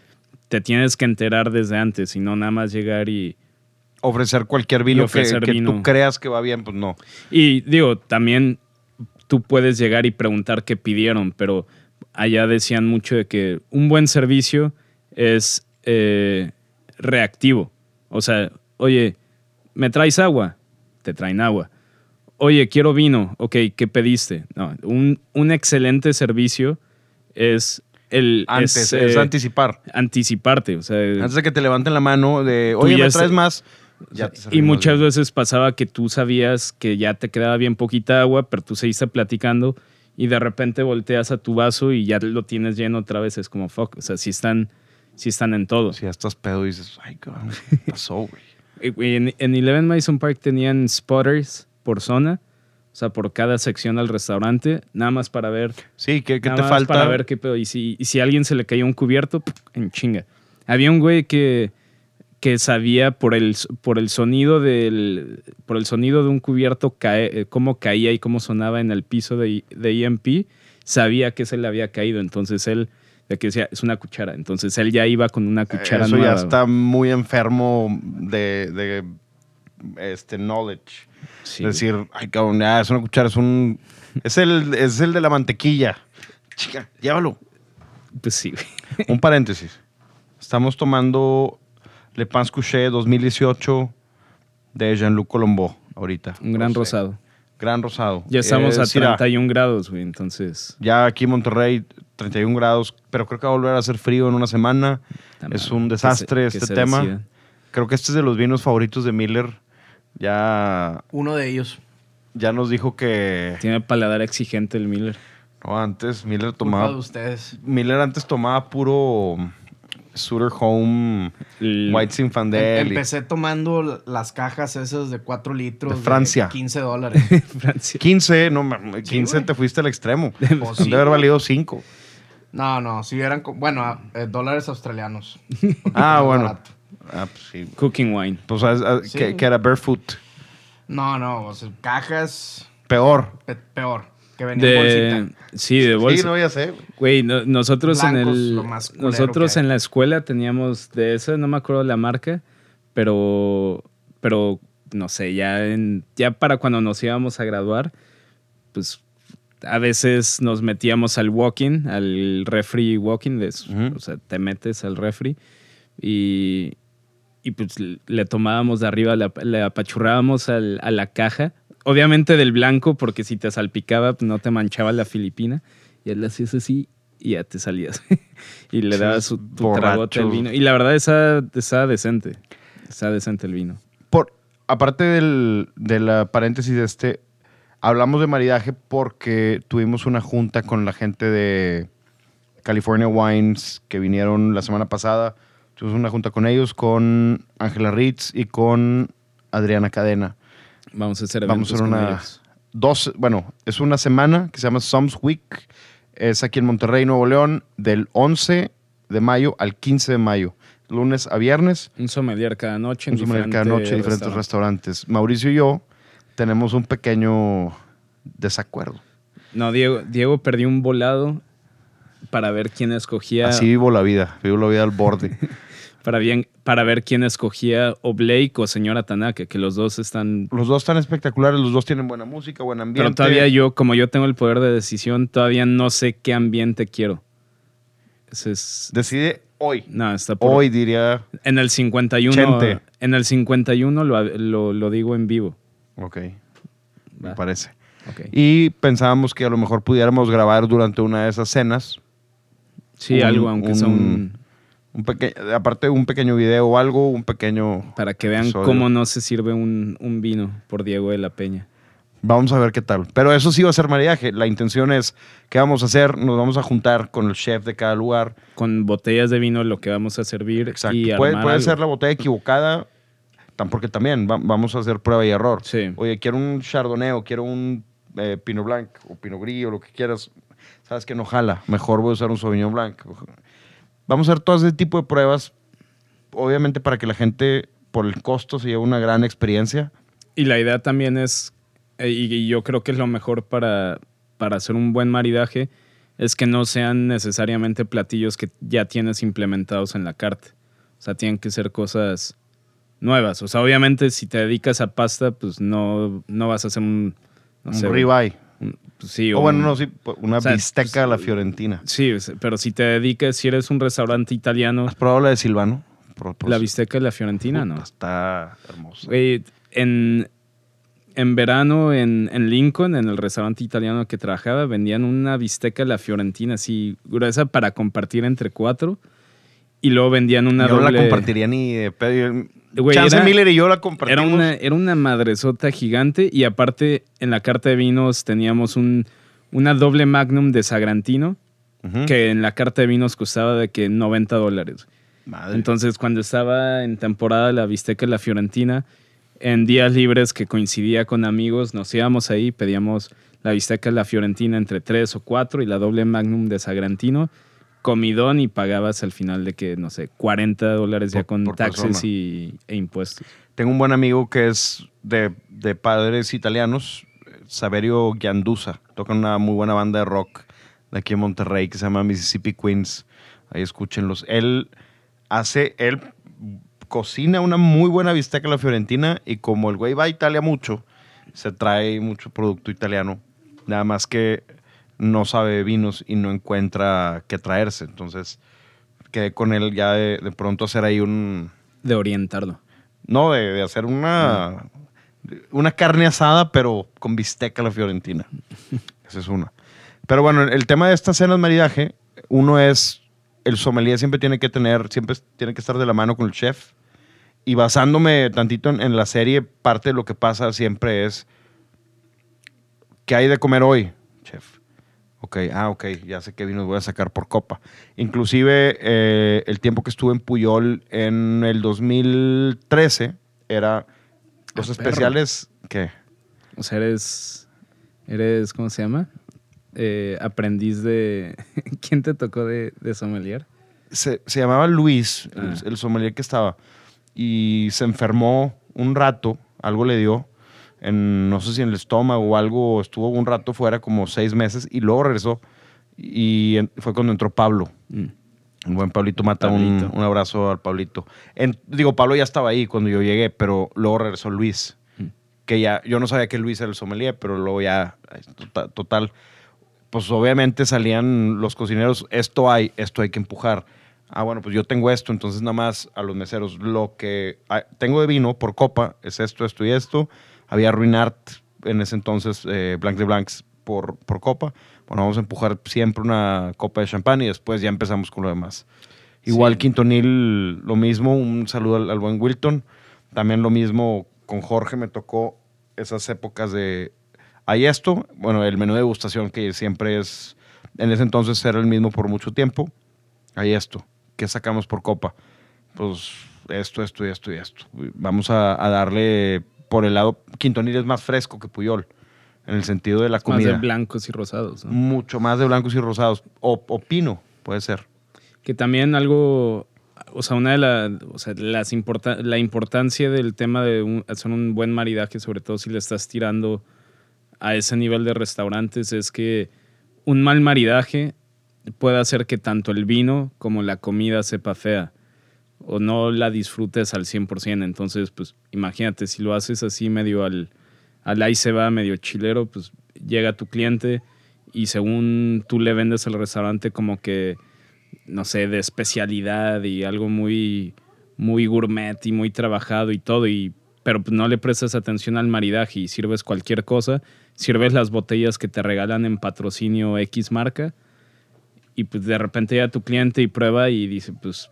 te tienes que enterar desde antes y no nada más llegar y... Ofrecer cualquier vino, ofrecer que, que vino. tú creas que va bien, pues no. Y digo, también tú puedes llegar y preguntar qué pidieron, pero allá decían mucho de que un buen servicio es eh, reactivo. O sea, oye, ¿me traes agua? Te traen agua. Oye, quiero vino. Ok, ¿qué pediste? No, un, un excelente servicio es el Antes, es, es eh, anticipar. anticiparte. O sea, Antes de que te levanten la mano de, oye, ¿me traes más? Ya te y muchas bien. veces pasaba que tú sabías que ya te quedaba bien poquita agua, pero tú seguiste platicando y de repente volteas a tu vaso y ya lo tienes lleno otra vez. Es como, fuck, o sea, si están, sí están en todo. Si ya estás pedo y dices, ay, cabrón, ¿qué pasó, güey? En, en Eleven Mason Park tenían spotters por zona, o sea, por cada sección al restaurante, nada más para ver Sí, ¿qué, qué Nada te más falta? Para ver qué pedo. Y si, y si a alguien se le caía un cubierto, en chinga. Había un güey que, que sabía por el, por el sonido del. Por el sonido de un cubierto cae, eh, cómo caía y cómo sonaba en el piso de, de EMP, sabía que se le había caído. Entonces él, de que decía, es una cuchara. Entonces él ya iba con una cuchara Eso nueva. ya está muy enfermo de, de este knowledge. Sí, Es decir, ay, cabrón, es una cuchara, es un... Es el, es el de la mantequilla. Chica, llévalo. Pues sí. Un paréntesis. Estamos tomando Le Pans Couché 2018 de Jean-Luc Colombo ahorita. Un gran rosado. Gran rosado. Ya estamos Eh, a Syrah. 31 grados, güey. Entonces. Ya aquí en Monterrey, 31 grados, pero creo que va a volver a hacer frío en una semana. Es un que se- desastre que este tema. Creo que este es de los vinos favoritos de Miller. Ya, Uno de ellos. ya nos dijo que Tiene paladar exigente el Miller. no, antes Miller Culpa de tomaba ustedes. Miller antes tomaba puro Sutter Home El- White Zinfandel. y- Empecé tomando las cajas esas de 4 litros. De Francia. 15 dólares. Francia. 15, no, mames, 15 güey. te fuiste al extremo. Pues sí, de haber valido 5. No, no, si eran, bueno, eh, dólares australianos. Ah, bueno. Ah, pues sí. Cooking wine. Pues, ah, ah, Sí. que, que era barefoot. No, no, o sea, cajas Peor. pe- peor. Que venían en De, bolsita. sí, de bolsa. Sí, no, ya sé. Güey, no- nosotros en el nosotros en la escuela teníamos de esa, no me acuerdo la marca, pero pero no sé, ya en ya para cuando nos íbamos a graduar, pues a veces nos metíamos al walking, al refri walking, de, eso, Ujú. o sea, te metes al refri y y pues le tomábamos de arriba, le, le apachurrábamos al- a la caja, obviamente del blanco, porque si te salpicaba pues, no te manchaba la filipina, y él hacías así y ya te salías. y le dabas su, tu tragote al vino. Y la verdad, esa, esa decente. Está decente el vino. Por, aparte del, de la paréntesis de este, hablamos de maridaje porque tuvimos una junta con la gente de California Wines que vinieron la semana pasada. Tuvimos una junta con ellos, con Ángela Ritz y con Adriana Cadena. Vamos a hacer Vamos a hacer una, dos, bueno, es una semana que se llama Sums Week. Es aquí en Monterrey, Nuevo León, del 11 de mayo al 15 de mayo. Lunes a viernes. Un sommelier cada noche en Un sommelier cada noche, diferentes restaurante. restaurantes. Mauricio y yo tenemos un pequeño desacuerdo. No, Diego, Diego perdió un volado para ver quién escogía Así vivo la vida, vivo la vida al borde. para bien para ver quién escogía o Blake o señora Tanaka, que los dos están los dos están espectaculares, los dos tienen buena música, buen ambiente. Pero todavía yo, como yo tengo el poder de decisión, todavía no sé qué ambiente quiero. Ese es. Decide hoy. No, está por. Hoy diría. En el 51. Chente. En el 51 lo, lo, lo digo en vivo. Ok, me parece. ok. Y pensábamos que a lo mejor pudiéramos grabar durante una de esas cenas Sí, un- algo, aunque sea un. Un peque- aparte de un pequeño video o algo, un pequeño... Para que vean episodio. cómo no se sirve un, un vino por Diego de la Peña. Vamos a ver qué tal. Pero eso sí va a ser maridaje. La intención es, ¿qué vamos a hacer? Nos vamos a juntar con el chef de cada lugar. Con botellas de vino lo que vamos a servir. Exacto. Y puede puede ser la botella equivocada, porque también va- vamos a hacer prueba y error. Sí. Oye, quiero un Chardonnay o quiero un eh, Pinot Blanc o Pinot Gris o lo que quieras. Sabes que no jala. Mejor voy a usar un Sauvignon Blanc. Vamos a hacer todo ese tipo de pruebas, obviamente para que la gente, por el costo, se lleve una gran experiencia. Y la idea también es, eh, y, y yo creo que es lo mejor para, para hacer un buen maridaje, es que no sean necesariamente platillos que ya tienes implementados en la carta. O sea, tienen que ser cosas nuevas. O sea, obviamente si te dedicas a pasta, pues no, no vas a hacer un... No un sé, ribeye. Pues sí, O o bueno, no, sí, una o sea, bisteca a la pues, fiorentina. Sí, pero si te dedicas, si eres un restaurante italiano, ¿Has probado la de Silvano? La bisteca de la Fiorentina, Puta, ¿no? Está hermosa. Güey, en, en verano en, en Lincoln, en el restaurante italiano que trabajaba, vendían una bisteca a la Fiorentina así gruesa para compartir entre cuatro. Y luego vendían una yo no doble... la compartiría ni de pedo. Güey, Chance era- Miller y yo la Era compartimos. una, era una madresota gigante y aparte en la carta de vinos teníamos un, una doble magnum de Sagrantino que en la carta de vinos costaba de que 90 dólares. Madre. Entonces, cuando estaba en temporada la bisteca de la Fiorentina, en días libres que coincidía con amigos, nos íbamos ahí, pedíamos la bisteca de la Fiorentina entre tres o cuatro y la doble magnum de Sagrantino, comidón y pagabas al final de que, no sé, 40 dólares ya con por taxes y, e impuestos. Tengo un buen amigo que es de, de padres italianos, Saverio Giandusa. Toca en una muy buena banda de rock de aquí en Monterrey que se llama Mississippi Queens. Ahí escúchenlos. Él hace, él cocina una muy buena bisteca a la fiorentina y como el güey va a Italia mucho, se trae mucho producto italiano. Nada más que no sabe vinos y no encuentra qué traerse. Entonces quedé con él ya de, de pronto hacer ahí un... De orientarlo. No, de, de hacer una, una carne asada, pero con bisteca a la fiorentina. Esa es una. Pero bueno, el tema de estas cenas maridaje, uno es, el sommelier siempre tiene que tener, siempre tiene que estar de la mano con el chef. Y basándome tantito en, en la serie, parte de lo que pasa siempre es, ¿qué hay de comer hoy, chef? Ok, ah, ok, ya sé qué vinos voy a sacar por copa. Inclusive eh, el tiempo que estuve en Puyol en el 2013 era los Ah, perro. especiales, ¿qué? O sea, eres, eres ¿cómo se llama? Eh, aprendiz de... ¿Quién te tocó de, de sommelier? se, se llamaba Luis, el, Ah. el sommelier que estaba, y se enfermó un rato, algo le dio, en, no sé si en el estómago o algo, estuvo un rato fuera, como seis meses, y luego regresó, y en- fue cuando entró Pablo. Mm. El buen Pablito Mata, un, Pablito. un abrazo al Pablito. En- digo, Pablo ya estaba ahí cuando yo llegué, pero luego regresó Luis, Mm. que ya, yo no sabía que Luis era el sommelier, pero luego ya, total, total pues obviamente salían los cocineros, esto hay, esto hay que empujar. Ah, bueno, pues yo tengo esto, entonces nada más a los meseros, lo que ah, tengo de vino por copa es esto, esto y esto. Había Ruinart en ese entonces, eh, Blanc de Blancs por, por copa. Bueno, vamos a empujar siempre una copa de champán y después ya empezamos con lo demás. Igual Sí. Quintonil, lo mismo, un saludo al, al buen Wilton. También lo mismo con Jorge, me tocó esas épocas de... Hay esto, bueno, el menú de degustación que siempre es, en ese entonces era el mismo por mucho tiempo. Hay esto, ¿qué sacamos por copa? Pues esto, esto y esto y esto. Vamos a, a darle por el lado, Quintonil es más fresco que Puyol, en el sentido de la Más comida. de blancos y rosados. ¿no? Mucho más de blancos y rosados. O, o pino, puede ser. Que también algo, o sea, una de las, o sea, las importa- la importancia del tema de un- hacer un buen maridaje, sobre todo si le estás tirando a ese nivel de restaurantes, es que un mal maridaje puede hacer que tanto el vino como la comida sepa fea o no la disfrutes al 100%. Entonces, pues imagínate, si lo haces así medio al, al ahí se va, medio chilero, pues llega tu cliente y según tú le vendes al restaurante como que no sé, de especialidad y algo muy, muy gourmet y muy trabajado y todo, y, pero no le prestas atención al maridaje y sirves cualquier cosa, sirves las botellas que te regalan en patrocinio X marca, y pues de repente llega tu cliente y prueba y dice, pues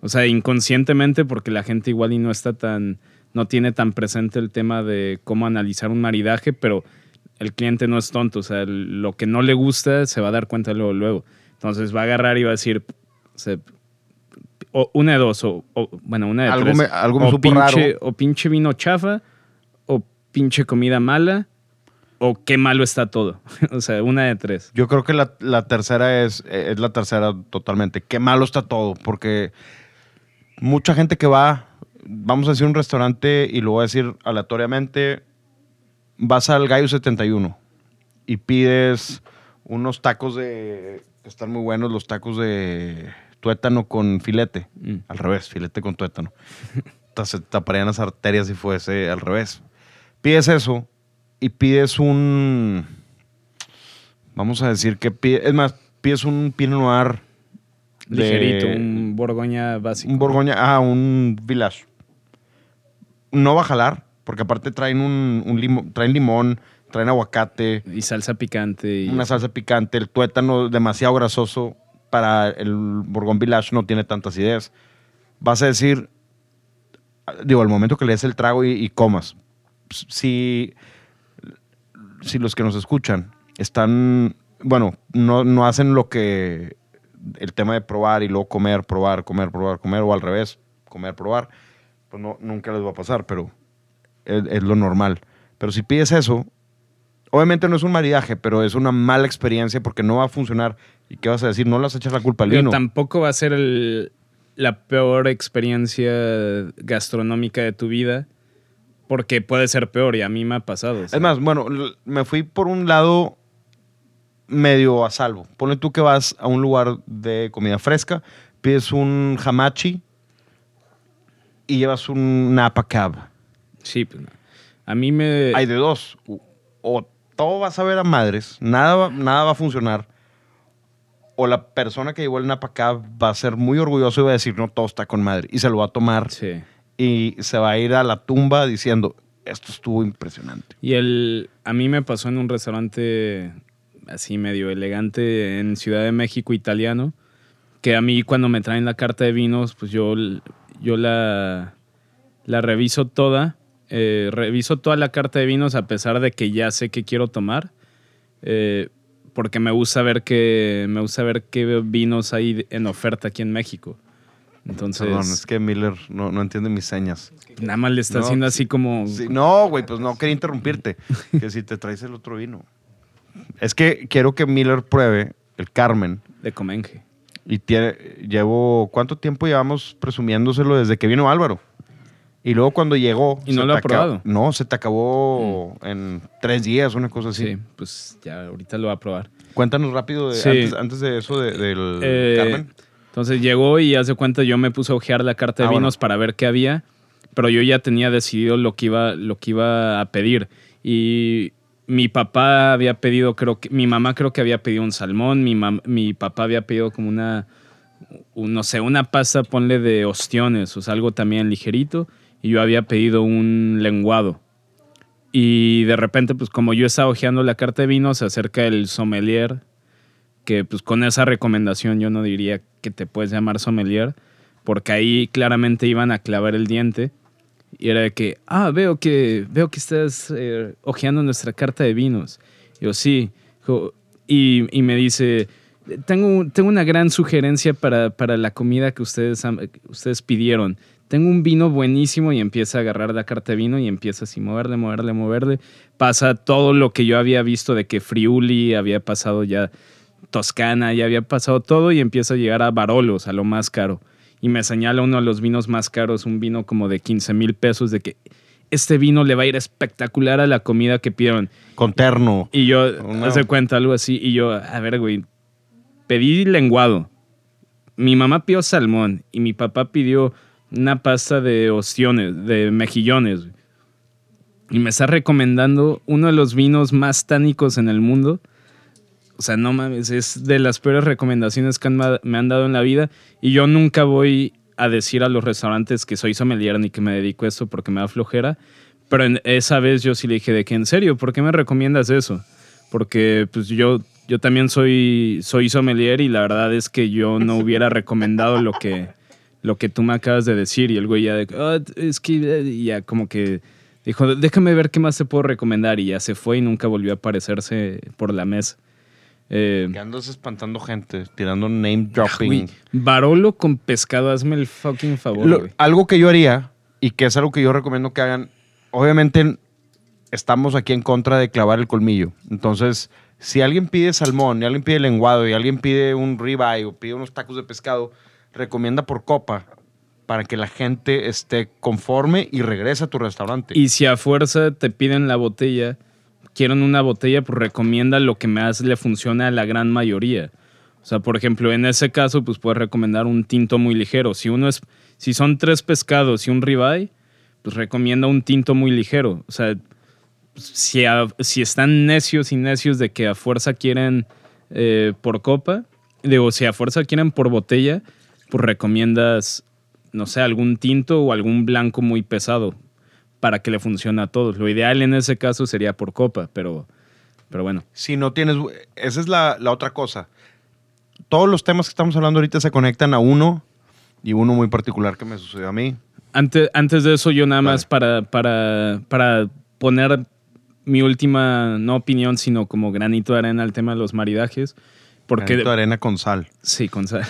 O sea, inconscientemente porque la gente igual y no está tan, no tiene tan presente el tema de cómo analizar un maridaje, pero el cliente no es tonto. O sea, lo que no le gusta se va a dar cuenta luego, luego. Entonces va a agarrar y va a decir, o sea, o una de dos, o, o- bueno, una de Algo tres. me- algo me o, supo pinche, raro. o pinche vino chafa, o pinche comida mala, o qué malo está todo. o sea, una de tres. Yo creo que la, la tercera es, es la tercera totalmente. Qué malo está todo, porque mucha gente que va, vamos a decir un restaurante y lo voy a decir aleatoriamente, vas al Gallo 71 y pides unos tacos de, están muy buenos, los tacos de tuétano con filete. Mm. Al revés, filete con tuétano. Ta- Se taparían las arterias si fuese al revés. Pides eso y pides un. Vamos a decir que pides. Es más, pides un Pinot Noir. De- Ligerito, un Borgoña básico. un Borgoña. Ah, un Village. No va a jalar, porque aparte traen un, un limo- traen limón, traen aguacate, Y salsa picante. Y una salsa picante, el tuétano demasiado grasoso para el Bourgogne Village no tiene tanta acidez. Vas a decir, digo, al momento que le des el trago y, y comas, si, si los que nos escuchan están, bueno, no, no hacen lo que el tema de probar y luego comer, probar, comer, probar, comer, o al revés, comer, probar, pues no, nunca les va a pasar, pero es, es lo normal. Pero si pides eso, obviamente no es un maridaje, pero es una mala experiencia porque no va a funcionar. ¿Y qué vas a decir? No a echar la culpa al Pero vino. tampoco va a ser el- la peor experiencia gastronómica de tu vida, porque puede ser peor y a mí me ha pasado. sea. Es más, bueno, me fui por un lado medio a salvo. Ponle tú que vas a un lugar de comida fresca, pides un hamachi y llevas un Napa Cab. Sí, pues, no. a mí me... Hay de dos. O- todo vas a ver a madres, nada va, nada va a funcionar. O la persona que llevó el Napa Cab va a ser muy orgulloso y va a decir, no, todo está con madre. Y se lo va a tomar Sí. y se va a ir a la tumba diciendo, esto estuvo impresionante. Y el, a mí me pasó en un restaurante así medio elegante en Ciudad de México italiano, que a mí cuando me traen la carta de vinos, pues yo, yo la, la reviso toda, eh, reviso toda la carta de vinos a pesar de que ya sé que quiero tomar, eh, porque me gusta ver que me gusta ver qué vinos hay en oferta aquí en México. Entonces, Perdón, es que Miller no, no entiende mis señas. nada más le está No, haciendo así como... Sí, no, güey, pues no quería interrumpirte. que si te traes el otro vino. Es que quiero que Miller pruebe el Carmen. De Comenge. Y tiene, llevo, ¿cuánto tiempo llevamos presumiéndoselo desde que vino Álvaro? Y luego cuando llegó... ¿Y no lo ha probado? Mm. No, se te acabó en tres días, una cosa así. Sí, pues ya ahorita lo va a probar. Cuéntanos rápido, de, Sí. antes, antes de eso de- del Eh, Carmen. Entonces llegó y hace cuenta yo me puse a ojear la carta de Ah, bueno. vinos para ver qué había, pero yo ya tenía decidido lo que iba, lo que iba a pedir. Y mi papá había pedido, creo que, mi mamá creo que había pedido un salmón, mi, mam- mi papá había pedido como una, un- no sé, una pasta, ponle de ostiones, o sea, algo también ligerito, y yo había pedido un lenguado. Y de repente, pues como yo estaba ojeando la carta de vinos, se acerca el sommelier que pues con esa recomendación yo no diría que te puedes llamar sommelier, porque ahí claramente iban a clavar el diente y era de que, ah, veo que, veo que estás eh, hojeando nuestra carta de vinos. Y yo, sí. Y, y me dice, tengo, tengo una gran sugerencia para, para la comida que ustedes, ustedes pidieron. Tengo un vino buenísimo y empieza a agarrar la carta de vino y empieza así, moverle, moverle, moverle. Pasa todo lo que yo había visto de que Friuli había pasado ya Toscana, ya había pasado todo y empieza a llegar a Barolos, a lo más caro. Y me señala uno de los vinos más caros, un vino como de 15 mil pesos, de que este vino le va a ir espectacular a la comida que pidieron. Con terno. Y yo, Una- hace cuenta algo así, y yo, a ver, güey, pedí lenguado. Mi mamá pidió salmón y mi papá pidió una pasta de ostiones, de mejillones. güey. Y me está recomendando uno de los vinos más tánicos en el mundo. O sea, no mames, es de las peores recomendaciones que han me han dado en la vida. Y yo nunca voy a decir a los restaurantes que soy sommelier ni que me dedico a esto porque me da flojera. Pero en esa vez yo sí le dije de que, ¿en serio? ¿Por qué me recomiendas eso? Porque pues yo, yo también soy, soy sommelier y la verdad es que yo no hubiera recomendado lo que, lo que tú me acabas de decir. Y el güey ya de, "Ah, es que eh", y ya como que dijo, déjame ver qué más te puedo recomendar. Y ya se fue y nunca volvió a aparecerse por la mesa. Eh, Que andas espantando gente, tirando name dropping. güey, Barolo con pescado, hazme el fucking favor, Lo- algo que yo haría y que es algo que yo recomiendo que hagan, obviamente estamos aquí en contra de clavar el colmillo. Entonces, si alguien pide salmón, y alguien pide lenguado, y alguien pide un ribeye o pide unos tacos de pescado, recomienda por copa para que la gente esté conforme y regrese a tu restaurante. Y si a fuerza te piden la botella, quieren una botella, pues recomienda lo que más le funciona a la gran mayoría. O sea, por ejemplo, en ese caso, pues puedes recomendar un tinto muy ligero. Si uno es, si son tres pescados y un ribeye, pues recomienda un tinto muy ligero. O sea, si, si están necios y necios de que a fuerza quieren eh, por copa, digo, si a fuerza quieren por botella, pues recomiendas, no sé, algún tinto o algún blanco muy pesado para que le funcione a todos. Lo ideal en ese caso sería por copa, pero, pero bueno. Si no tienes, esa es la, la otra cosa. Todos los temas que estamos hablando ahorita se conectan a uno y uno muy particular que me sucedió a mí. Antes, antes de eso, yo nada más para, para, para poner mi última, no opinión, sino como granito de arena al tema de los maridajes. Porque, Granito de arena con sal. sí, con sal.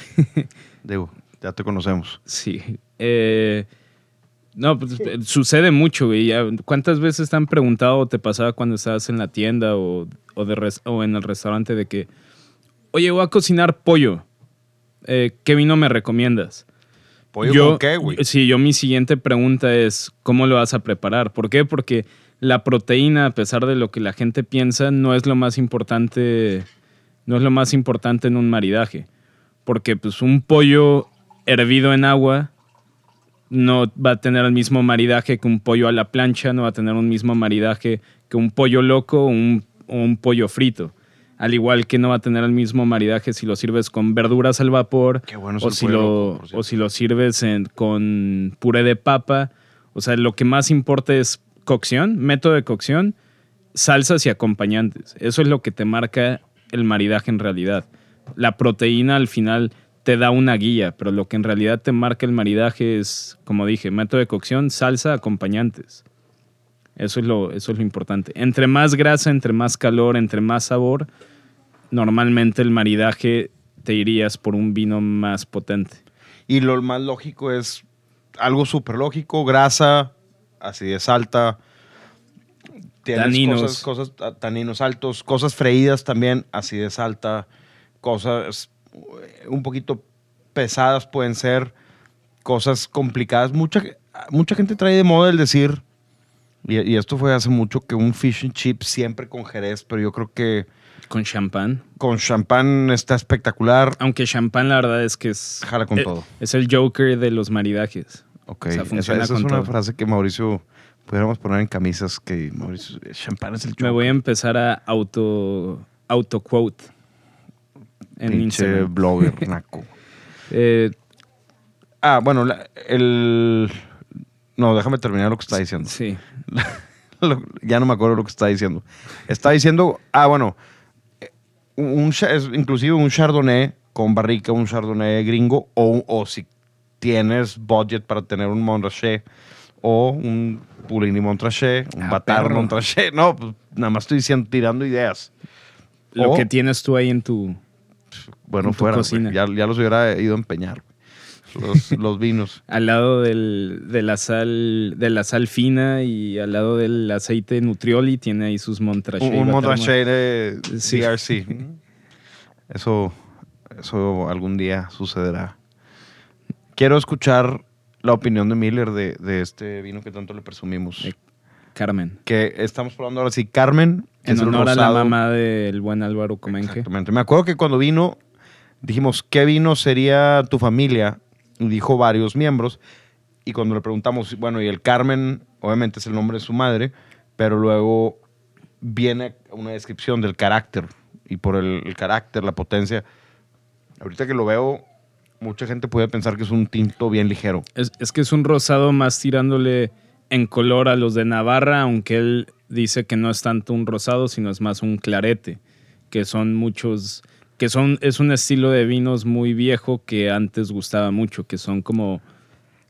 Digo, ya te conocemos. Sí. Eh, no, pues, eh, sucede mucho, güey. ¿Cuántas veces te han preguntado o te pasaba cuando estabas en la tienda o, o, de res- o en el restaurante de que, oye, voy a cocinar pollo. Eh, ¿Qué vino me recomiendas? ¿Pollo yo, con qué, güey? Sí, yo mi siguiente pregunta es, ¿cómo lo vas a preparar? ¿Por qué? Porque la proteína, a pesar de lo que la gente piensa, no es lo más importante, no es lo más importante en un maridaje. Porque pues un pollo hervido en agua no va a tener el mismo maridaje que un pollo a la plancha, no va a tener un mismo maridaje que un pollo loco o un, o un pollo frito. Al igual que no va a tener el mismo maridaje si lo sirves con verduras al vapor Qué bueno o, si lo, loco, o si lo sirves en- con puré de papa. O sea, lo que más importa es cocción, método de cocción, salsas y acompañantes. Eso es lo que te marca el maridaje en realidad. La proteína al final te da una guía, pero lo que en realidad te marca el maridaje es, como dije, método de cocción, salsa, acompañantes. Eso es lo, eso es lo importante. Entre más grasa, entre más calor, entre más sabor, normalmente el maridaje te irías por un vino más potente. Y lo más lógico es algo súper lógico, grasa, acidez alta, tienes Taninos. Cosas, cosas, taninos altos, cosas freídas también, acidez alta, cosas un poquito pesadas pueden ser, cosas complicadas. Mucha, mucha gente trae de moda el decir, y, y esto fue hace mucho, que un fish and chip siempre con jerez, pero yo creo que Con champán. con champán está espectacular. Aunque champán la verdad es que es... Jala con eh, todo. Es el Joker de los maridajes. Ok, O sea, esa, es una todo. frase que Mauricio pudiéramos poner en camisas que Mauricio, champán es el Me voy a empezar a auto, auto quote en pinche Instagram. blogger naco. Eh, Ah, bueno, la- el no, déjame terminar lo que está diciendo. sí. Lo- ya no me acuerdo lo que está diciendo. Está diciendo, ah, bueno, eh, un, inclusive un chardonnay con barrica, un chardonnay gringo, o, o si tienes budget para tener un Montrachet o un Puligny Montrachet, un Ah, Batar. Montrachet. No, pues, nada más estoy diciendo, tirando ideas. Lo O- que tienes tú ahí en tu... Bueno, fuera, ya, ya los hubiera ido a empeñar. Los, los vinos. Al lado del- de, la sal, de la sal fina y al lado del aceite Nutrioli tiene ahí sus Montrachet. un un. Montrachet de Sí. DRC. Eso, eso algún día sucederá. Quiero escuchar la opinión de Miller de, de este vino que tanto le presumimos. Carmen. Que estamos probando ahora sí. Carmen. En es honor a la mamá del buen Álvaro Comenje. Exactamente. Me acuerdo que cuando vino, dijimos, ¿qué vino sería tu familia? Y dijo varios miembros. Y cuando le preguntamos, bueno, y el Carmen, obviamente es el nombre de su madre, pero luego viene una descripción del carácter. Y por el, el carácter, la potencia. Ahorita que lo veo, mucha gente puede pensar que es un tinto bien ligero. Es, es que es un rosado más tirándole en color a los de Navarra, aunque él dice que no es tanto un rosado, sino es más un clarete, que son muchos que son, es un estilo de vinos muy viejo que antes gustaba mucho, que son como,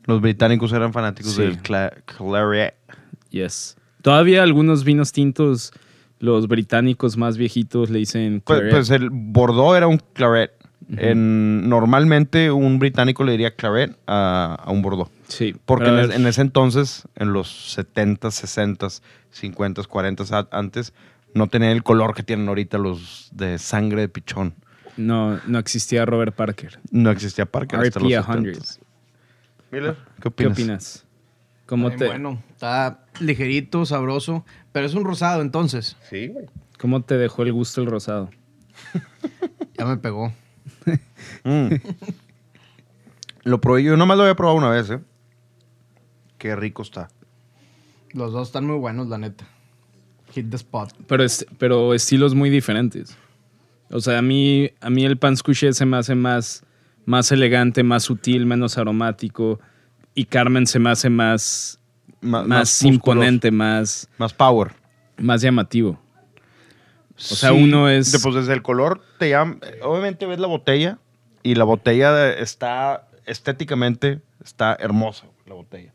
Los británicos eran fanáticos Sí. del cla- Claret. yes. Todavía algunos vinos tintos, los británicos más viejitos le dicen Pues, claret. pues el Bordeaux era un Claret. En- normalmente un británico le diría Claret a, a un Bordeaux. Sí, Porque pero en, es- ese entonces, en los 70, 60, 50, 40 a- antes, no tenían el color que tienen ahorita los de sangre de pichón. no, no existía Robert Parker. No existía Parker hasta los RP 70. 100. Miller, ¿qué ¿Qué opinas? opinas? ¿Cómo te, Bueno, está ligerito, sabroso, pero es un rosado entonces. Sí, güey. ¿Cómo te dejó el gusto el rosado? Ya me pegó. Mm. lo probé yo, nomás lo había probado una vez, ¿eh? Qué rico está. Los dos están muy buenos, la neta. Hit the spot. Pero, es- pero estilos muy diferentes. O sea, a mí, a mí el panscuché se me hace más, más elegante, más sutil, menos aromático. Y Carmen se me hace más, más, musculoso, imponente, más, Más power. más llamativo. O sea, uno es- Pues desde el color te llama. Obviamente ves la botella y la botella está estéticamente está hermosa la botella.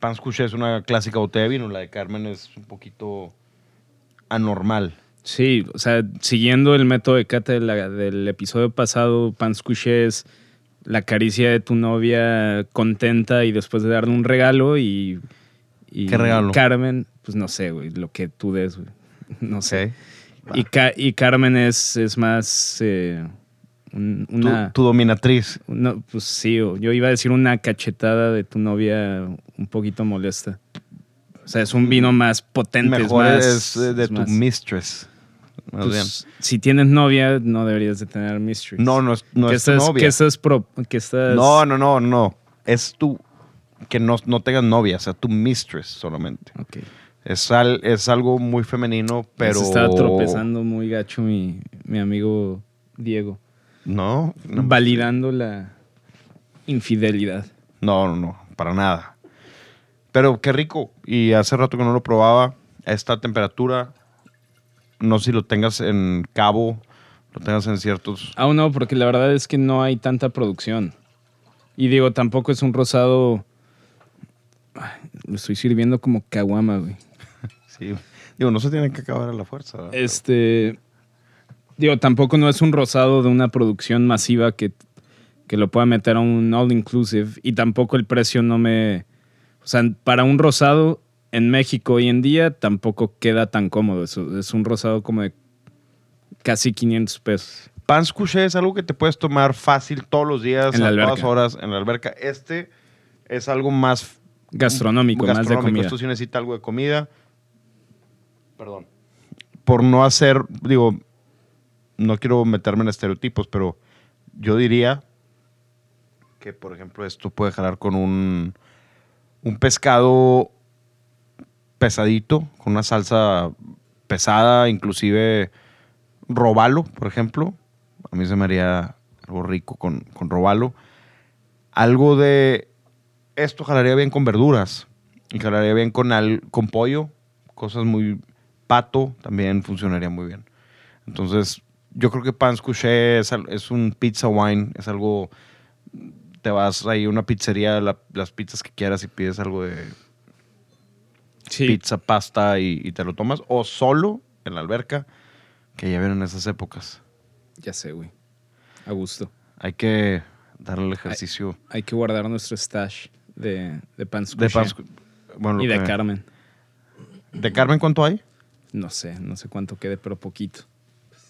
Pans Couché es una clásica botella de vino, la de Carmen es un poquito anormal. Sí, o sea, siguiendo el método de cata de la- del episodio pasado, panscuché es la caricia de tu novia contenta y después de darle un regalo y... y ¿Qué regalo? Carmen, pues no sé, güey, lo que tú des, güey. No sé. Y, Ca- y Carmen es, es más eh, un- Tu, una... tu dominatriz. no, pues sí, yo iba a decir una cachetada de tu novia un poquito molesta. O sea, es un vino más potente. es Mejor más- es eh, de es tu más- mistress. Más bien. pues, si tienes novia, no deberías de tener mysteries. No, no es, no ¿Qué es tu estás, novia. ¿Qué estás pro- qué estás- No, no, no, no. Es tu. Que no, no tengas novia, o sea, tu mistress solamente. Ok. Es, al- es algo muy femenino, pero. Se estaba tropezando muy gacho mi, mi amigo Diego. No, no, Validando la infidelidad. no, no, no, para nada. Pero qué rico. Y hace rato que no lo probaba. A esta temperatura. No sé si lo tengas en cabo, lo tengas en ciertos. Aún no, porque la verdad es que no hay tanta producción. Y digo, tampoco es un rosado. Ay, Lo estoy sirviendo como caguama, güey. Sí. Digo, no se tienen que acabar a la fuerza. ¿verdad? Este. Digo, tampoco no es un rosado de una producción masiva que, que lo pueda meter a un all inclusive. Y tampoco el precio no me. O sea, para un rosado en México hoy en día tampoco queda tan cómodo. Es, es un rosado como de casi 500 pesos. Pans couché es algo que te puedes tomar fácil todos los días, En a todas horas en la alberca. Este es algo más Gastronómico, más de comida. Esto sí necesita algo de comida. Perdón. Por no hacer, digo, no quiero meterme en estereotipos, pero yo diría que, por ejemplo, esto puede jalar con un, un pescado pesadito, con una salsa pesada, inclusive robalo, por ejemplo. A mí se me haría algo rico con, con robalo. Algo de... Esto jalaría bien con verduras. Y jalaría bien con, al, con pollo. Cosas muy... Pato también funcionaría muy bien. Entonces, yo creo que Pans Couché es, es un pizza wine. Es algo... Te vas ahí a una pizzería, la- las pizzas que quieras y pides algo de Sí. pizza, pasta y, y te lo tomas. O solo en la alberca, que ya vieron esas épocas. Ya sé, güey. A gusto. Hay que darle el ejercicio Hay que guardar nuestro stash de, de pans de couché. Pans. Bueno, y de que- Carmen. ¿De Carmen cuánto hay? No sé, no sé cuánto quede, pero poquito.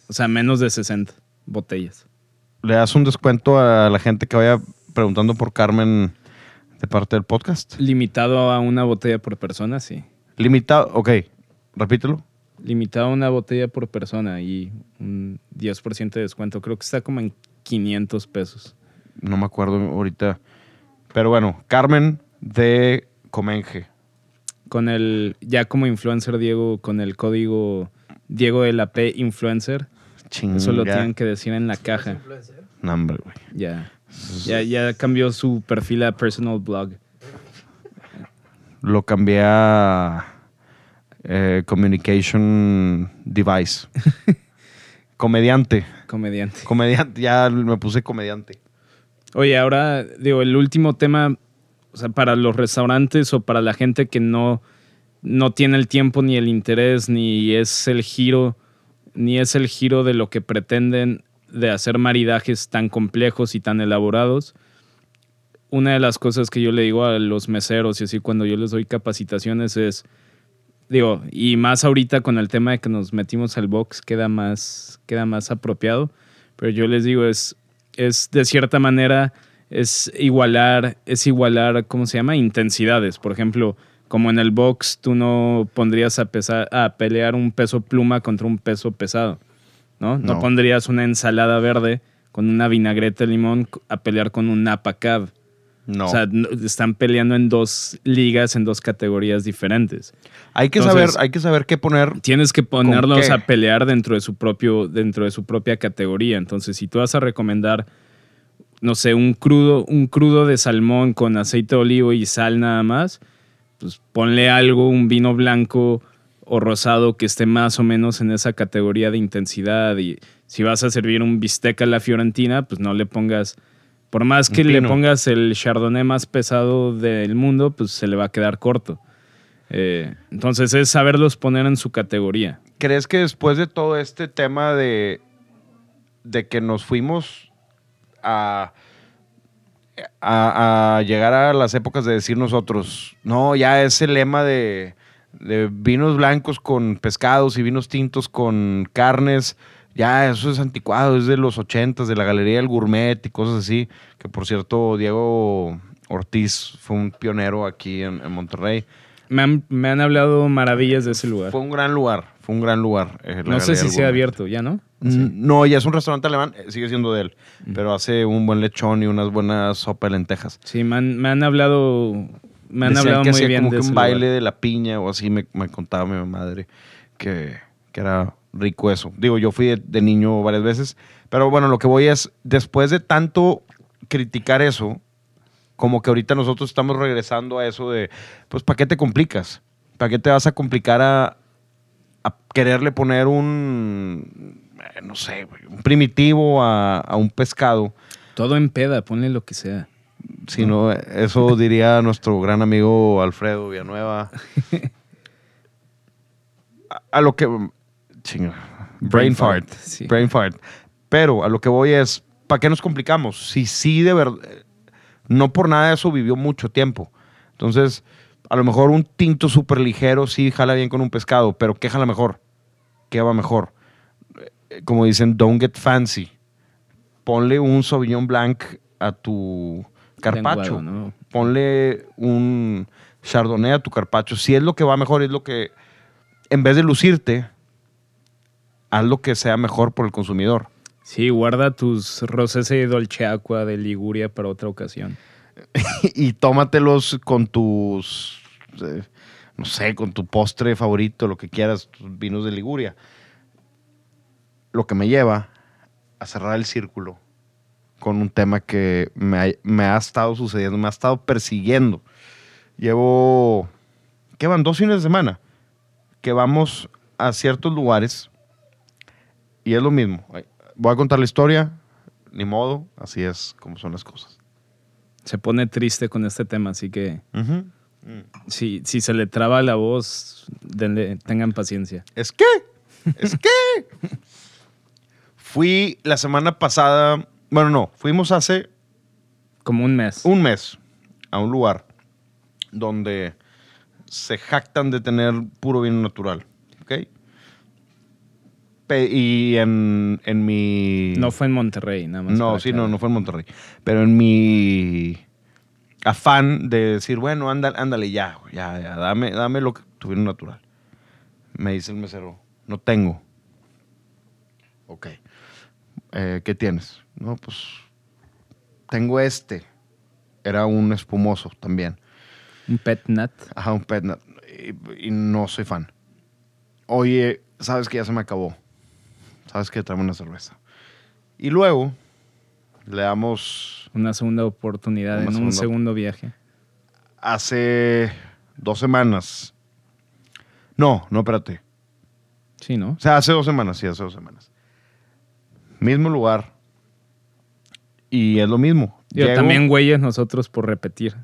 O sea, menos de 60 botellas. ¿Le das un descuento a la gente que vaya preguntando por Carmen de parte del podcast? Limitado a una botella por persona, sí. Limitado, ok, repítelo. Limitado a una botella por persona y un 10% de descuento. Creo que está como en 500 pesos. No me acuerdo ahorita. Pero bueno, Carmen de Comenge. Con el, ya como influencer, Diego, con el código Diego de la P Influencer. Eso lo tienen que decir en la caja. No, hombre, güey. Ya. Ya, ya cambió su perfil a personal blog. Lo cambié a eh, Communication Device. Comediante. comediante. Comediante. Ya me puse comediante. Oye, ahora digo, el último tema, o sea, para los restaurantes o para la gente que no, no tiene el tiempo ni el interés, ni es el giro, ni es el giro de lo que pretenden de hacer maridajes tan complejos y tan elaborados. Una de las cosas que yo le digo a los meseros y así cuando yo les doy capacitaciones es, digo, y más ahorita con el tema de que nos metimos al box queda más, queda más apropiado, pero yo les digo es, es de cierta manera es igualar, es igualar, ¿cómo se llama? Intensidades. Por ejemplo, como en el box tú no pondrías a, pesar, a pelear un peso pluma contra un peso pesado, ¿no? No, No. pondrías una ensalada verde con una vinagreta de limón a pelear con un napa cab. No. O sea, están peleando en dos ligas, en dos categorías diferentes. hay, que entonces- saber, hay que saber qué poner. Tienes que ponerlos a pelear dentro de su propio, dentro de su propia categoría. Entonces, si tú vas a recomendar, no sé, un crudo, un crudo de salmón con aceite de olivo y sal nada más, pues ponle algo, un vino blanco o rosado que esté más o menos en esa categoría de intensidad. Y si vas a servir un bistec a la fiorentina, pues no le pongas, por más que le pongas el chardonnay más pesado del mundo, pues se le va a quedar corto. Eh, entonces es saberlos poner en su categoría. ¿Crees que después de todo este tema de, de que nos fuimos a, a, a llegar a las épocas de decir nosotros, no, ya ese lema de, de vinos blancos con pescados y vinos tintos con carnes, ya eso es anticuado, es de los ochentas, de la Galería del Gourmet y cosas así, que por cierto Diego Ortiz fue un pionero aquí en, en Monterrey. Me han, me han hablado maravillas de ese lugar. Fue un gran lugar, fue un gran lugar. eh, No sé si se ha abierto ya, ¿no? Mm, No, ya es un restaurante alemán, eh, sigue siendo de él, pero hace un buen lechón y unas buenas sopa de lentejas. Sí, me han, me han hablado, me han Decían hablado que muy hacía bien como de que un baile lugar. de la piña o así me, me contaba mi madre que, que era rico eso. Digo, yo fui de, de niño varias veces, pero bueno, lo que voy es, después de tanto criticar eso, como que ahorita nosotros estamos regresando a eso de, pues, ¿para qué te complicas? ¿Para qué te vas a complicar a, a quererle poner un, eh, no sé, un primitivo a, a un pescado? Todo en peda, ponle lo que sea. Si no, eso diría nuestro gran amigo Alfredo Villanueva. A, a lo que. Chinga. Brain, Brain fart. fart, sí. Brain fart. Pero a lo que voy es, ¿para qué nos complicamos? Si sí, de verdad. No por nada de eso vivió mucho tiempo. Entonces, a lo mejor un tinto súper ligero sí jala bien con un pescado, pero ¿qué jala mejor? ¿Qué va mejor? Eh, Como dicen, don't get fancy. Ponle un Sauvignon Blanc a tu carpacho. Ponle un Chardonnay a tu carpacho. Si es lo que va mejor, es lo que, en vez de lucirte, haz lo que sea mejor por el consumidor. Sí, guarda tus rosés y dolce aqua de Liguria para otra ocasión. y tómatelos con tus, eh, no sé, con tu postre favorito, lo que quieras, vinos de Liguria. Lo que me lleva a cerrar el círculo con un tema que me ha, me ha estado sucediendo, me ha estado persiguiendo. Llevo, ¿qué van? Dos fines de semana que vamos a ciertos lugares y es lo mismo. Voy a contar la historia, ni modo, así es como son las cosas. Se pone triste con este tema, así que si, si se le traba la voz, denle- tengan paciencia. ¿Es que? ¿Es que? Fui la semana pasada, bueno, no, fuimos hace Como un mes. un mes a un lugar donde se jactan de tener puro vino natural, ¿ok? Y en, en mi... No fue en Monterrey, nada más. No, sí, no, no fue en Monterrey. Pero en mi afán de decir, bueno, ándale, ándale ya, ya, ya, dame, dame lo que tu vino natural. Me dice el mesero, no tengo. Ok. Eh, ¿Qué tienes? No, pues tengo este. Era un espumoso también. Un pet nut. Ajá, un pet nut. Y, y no soy fan. Oye, sabes que ya se me acabó. Sabes que trae una cerveza. Y luego le damos Una segunda oportunidad Una en un segundo viaje. hace dos semanas. No, no, espérate. Sí, ¿no? O sea, hace dos semanas, sí, hace dos semanas. mismo lugar. Y es lo mismo. Llego- también güeyes nosotros por repetir.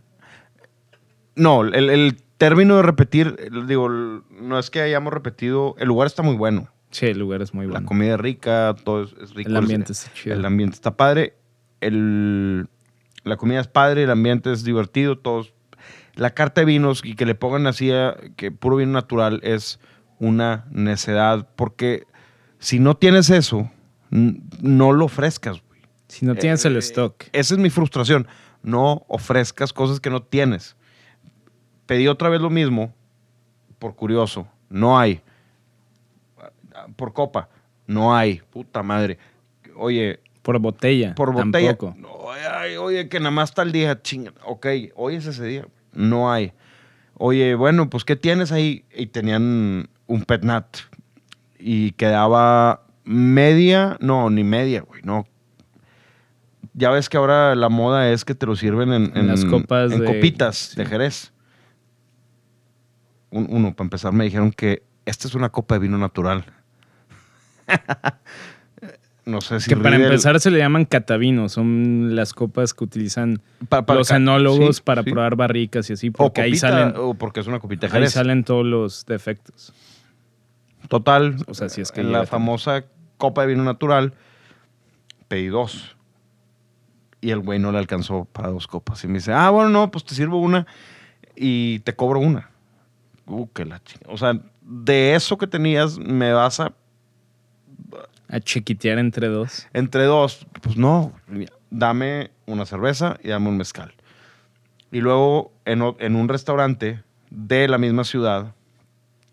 No, el, el término de repetir, digo, no es que hayamos repetido. El lugar está muy bueno. Sí, el lugar es muy La bueno. comida es rica, todo es, es rico. El ambiente está chido. El ambiente está padre. El, la comida es padre, el ambiente es divertido, todos. La carta de vinos y que le pongan así a- que puro vino natural es una necedad. Porque si no tienes eso, no lo ofrezcas, güey. Si no tienes el Eh, stock. Esa es mi frustración. No ofrezcas cosas que no tienes. Pedí otra vez lo mismo, por curioso. No hay. Por copa. No hay. Puta madre. Oye, Por botella. por botella. Tampoco. Oye, que nada más está el día. Chinga. Ok, hoy es ese día. No hay. Oye, bueno, pues ¿qué tienes ahí? Y tenían un pet nat. Y quedaba media, no, ni media, güey, no. Ya ves que ahora la moda es que te lo sirven en, En las copas en de- copitas sí. de Jerez. Un- uno, para empezar, me dijeron que esta es una copa de vino natural. no sé si que para Riedel- empezar se le llaman catavinos. Son las copas que utilizan Pa- los enólogos sí, para sí. probar barricas y así. O Porque ahí salen, o porque es una copita ahí salen todos los defectos. Total, O sea, si es que en la también. famosa copa de vino natural, pedí dos. Y el güey no le alcanzó para dos copas. Y me dice, ah, bueno, no, pues te sirvo una y te cobro una. Uh, que la chingada. O sea, de eso que tenías, me vas a. A chiquitear entre dos. Entre dos, pues no, dame una cerveza y dame un mezcal. Y luego en, en un restaurante de la misma ciudad,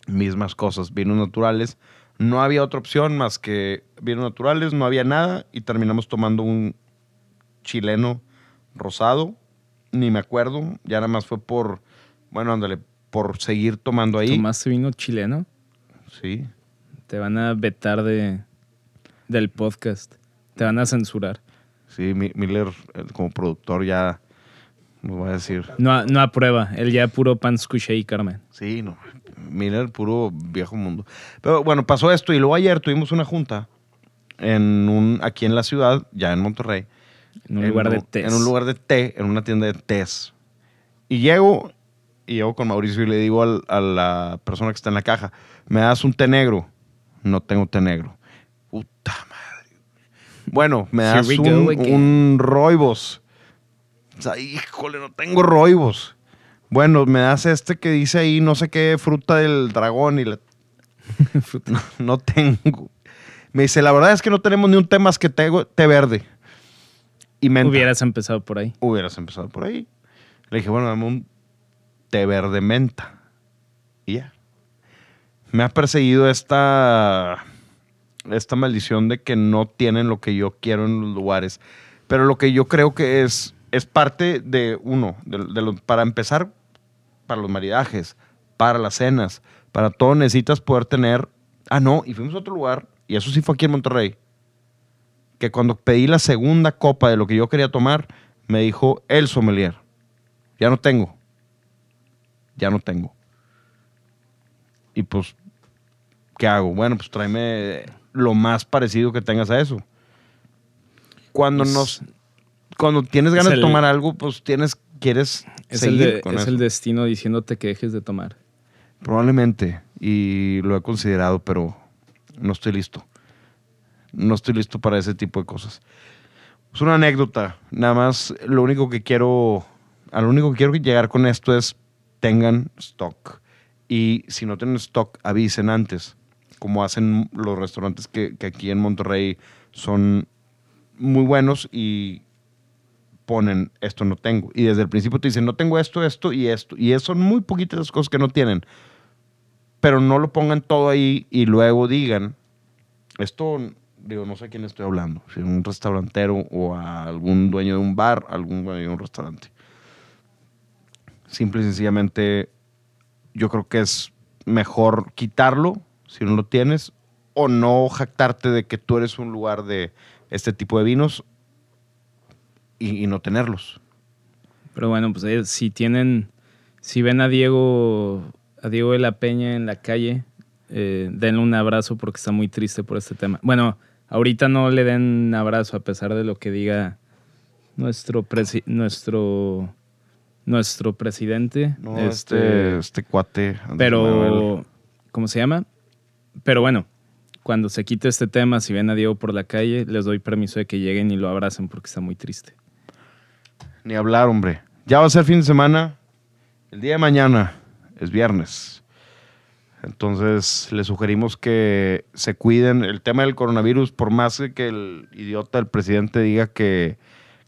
mismas cosas, vinos naturales. No había otra opción más que vinos naturales, no había nada y terminamos tomando un chileno rosado. Ni me acuerdo, ya nada más fue por, bueno, ándale, por seguir tomando ahí. ¿Tomaste vino chileno? Sí. Te van a vetar de, del podcast. Te van a censurar. Sí, Mi- Miller eh, como productor ya nos va a decir. No, no aprueba. Él ya puro pan scuché y Carmen. Sí, no. Miller, puro viejo mundo. Pero bueno, pasó esto y luego ayer tuvimos una junta en un, aquí en la ciudad, ya en Monterrey. En un lugar de té. En un lugar de té, en una tienda de tés. Y llego, y llego con Mauricio y le digo al- a la persona que está en la caja, ¿me das un té negro? No tengo té negro. Puta madre. Bueno, me das un, un roibos. O sea, híjole, no tengo roibos. Bueno, me das este que dice ahí no sé qué fruta del dragón y la... no, no tengo. Me dice, la verdad es que no tenemos ni un té más que té, té verde. Y menta. Hubieras empezado por ahí. Hubieras empezado por ahí. Le dije, bueno, dame un té verde menta. Y ya. Me ha perseguido esta, esta maldición de que no tienen lo que yo quiero en los lugares. Pero lo que yo creo que es, es parte de uno, de, de lo- para empezar, para los maridajes, para las cenas, para todo necesitas poder tener... Ah, no, y fuimos a otro lugar, y eso sí fue aquí en Monterrey, que cuando pedí la segunda copa de lo que yo quería tomar, me dijo el sommelier, ya no tengo, ya no tengo. Y pues, ¿qué hago? Bueno, pues tráeme lo más parecido que tengas a eso. Cuando Pues, nos, cuando tienes ganas el- de tomar algo, pues tienes, quieres Es, el, seguir de- con es eso. el destino diciéndote que dejes de tomar. Probablemente, y lo he considerado, pero no estoy listo. No estoy listo para ese tipo de cosas. Es una anécdota. Nada más, lo único que quiero, a lo único que quiero llegar con esto es tengan stock. Y si no tienen stock, avisen antes, como hacen los restaurantes que, que aquí en Monterrey son muy buenos y ponen esto no tengo. Y desde el principio te dicen no tengo esto, esto y esto. Y son muy poquitas las cosas que no tienen. Pero no lo pongan todo ahí y luego digan, esto, digo, no sé a quién estoy hablando, si a un restaurantero o a algún dueño de un bar, algún dueño de un restaurante. Simple y sencillamente, yo creo que es mejor quitarlo si no lo tienes o no jactarte de que tú eres un lugar de este tipo de vinos y, y no tenerlos. Pero bueno, pues eh, si tienen, si ven a Diego, a Diego de la Peña en la calle, eh, denle un abrazo porque está muy triste por este tema. Bueno, ahorita no le den abrazo a pesar de lo que diga nuestro presi- nuestro nuestro presidente. No, este, este, este cuate. Andrés Manuel. pero, ¿cómo se llama? Pero bueno, cuando se quite este tema, si ven a Diego por la calle, les doy permiso de que lleguen y lo abracen porque está muy triste. Ni hablar, hombre. Ya va a ser fin de semana. El día de mañana es viernes. Entonces, les sugerimos que se cuiden. El tema del coronavirus, por más que el idiota del presidente diga que,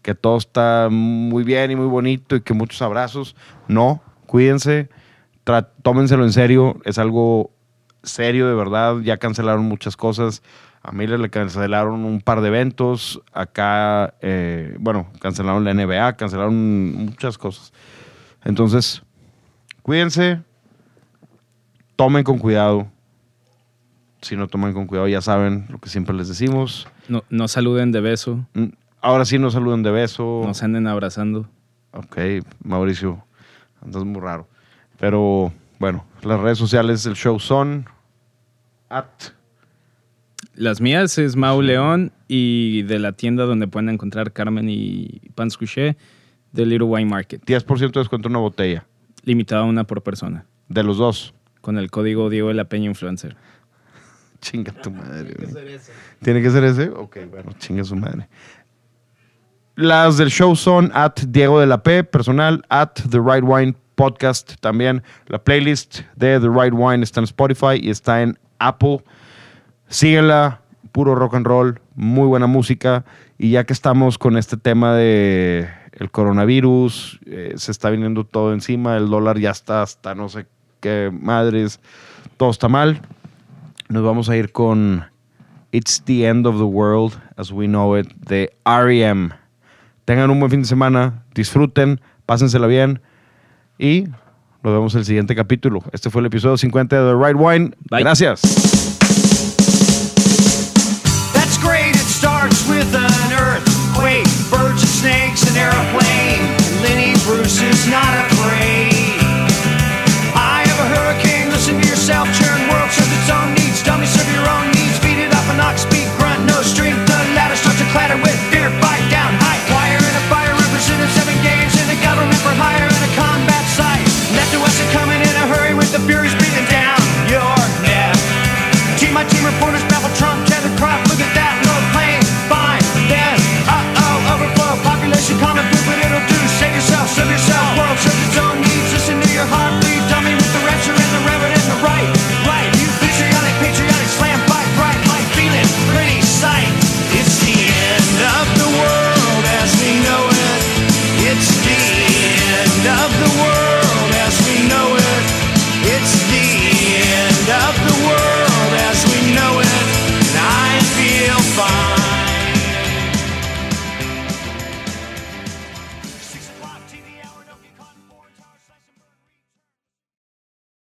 que todo está muy bien y muy bonito y que muchos abrazos, no, cuídense, tómenselo en serio. Es algo serio, de verdad. Ya cancelaron muchas cosas. A Miller le cancelaron un par de eventos. Acá, eh, bueno, cancelaron la NBA, cancelaron muchas cosas. Entonces, cuídense, tomen con cuidado. Si no toman con cuidado, ya saben lo que siempre les decimos. No, no saluden de beso, Mm, Ahora sí nos saluden de beso. no se anden abrazando. Ok, Mauricio, andas muy raro. Pero bueno, las redes sociales del show son at Las mías es Mau León y de la tienda donde pueden encontrar Carmen y Pans Couché de Little Wine Market. 10% de descuento en una botella. Limitada a una por persona. De los dos. Con el código Diego de la Peña Influencer. Chinga tu madre. güey. ¿Tiene que ser ese? Ok, bueno, chinga su madre. Las del show son at Diego de la P, personal, at The Right Wine Podcast también. La playlist de The Right Wine está en Spotify y está en Apple. Síguela, puro rock and roll, muy buena música. Y ya que estamos con este tema de el coronavirus, eh, se está viniendo todo encima, el dólar ya está hasta no sé qué madres, todo está mal. Nos vamos a ir con It's the End of the World as We Know It de REM. Tengan un buen fin de semana, disfruten, pásensela bien y nos vemos en el siguiente capítulo. Este fue el episodio 50 de The Right Wine. Bye. Gracias. That's great. It starts with an earthquake, birds and snakes, an airplane. Lenny Bruce is not afraid. I have a hurricane. Listen to yourself, church.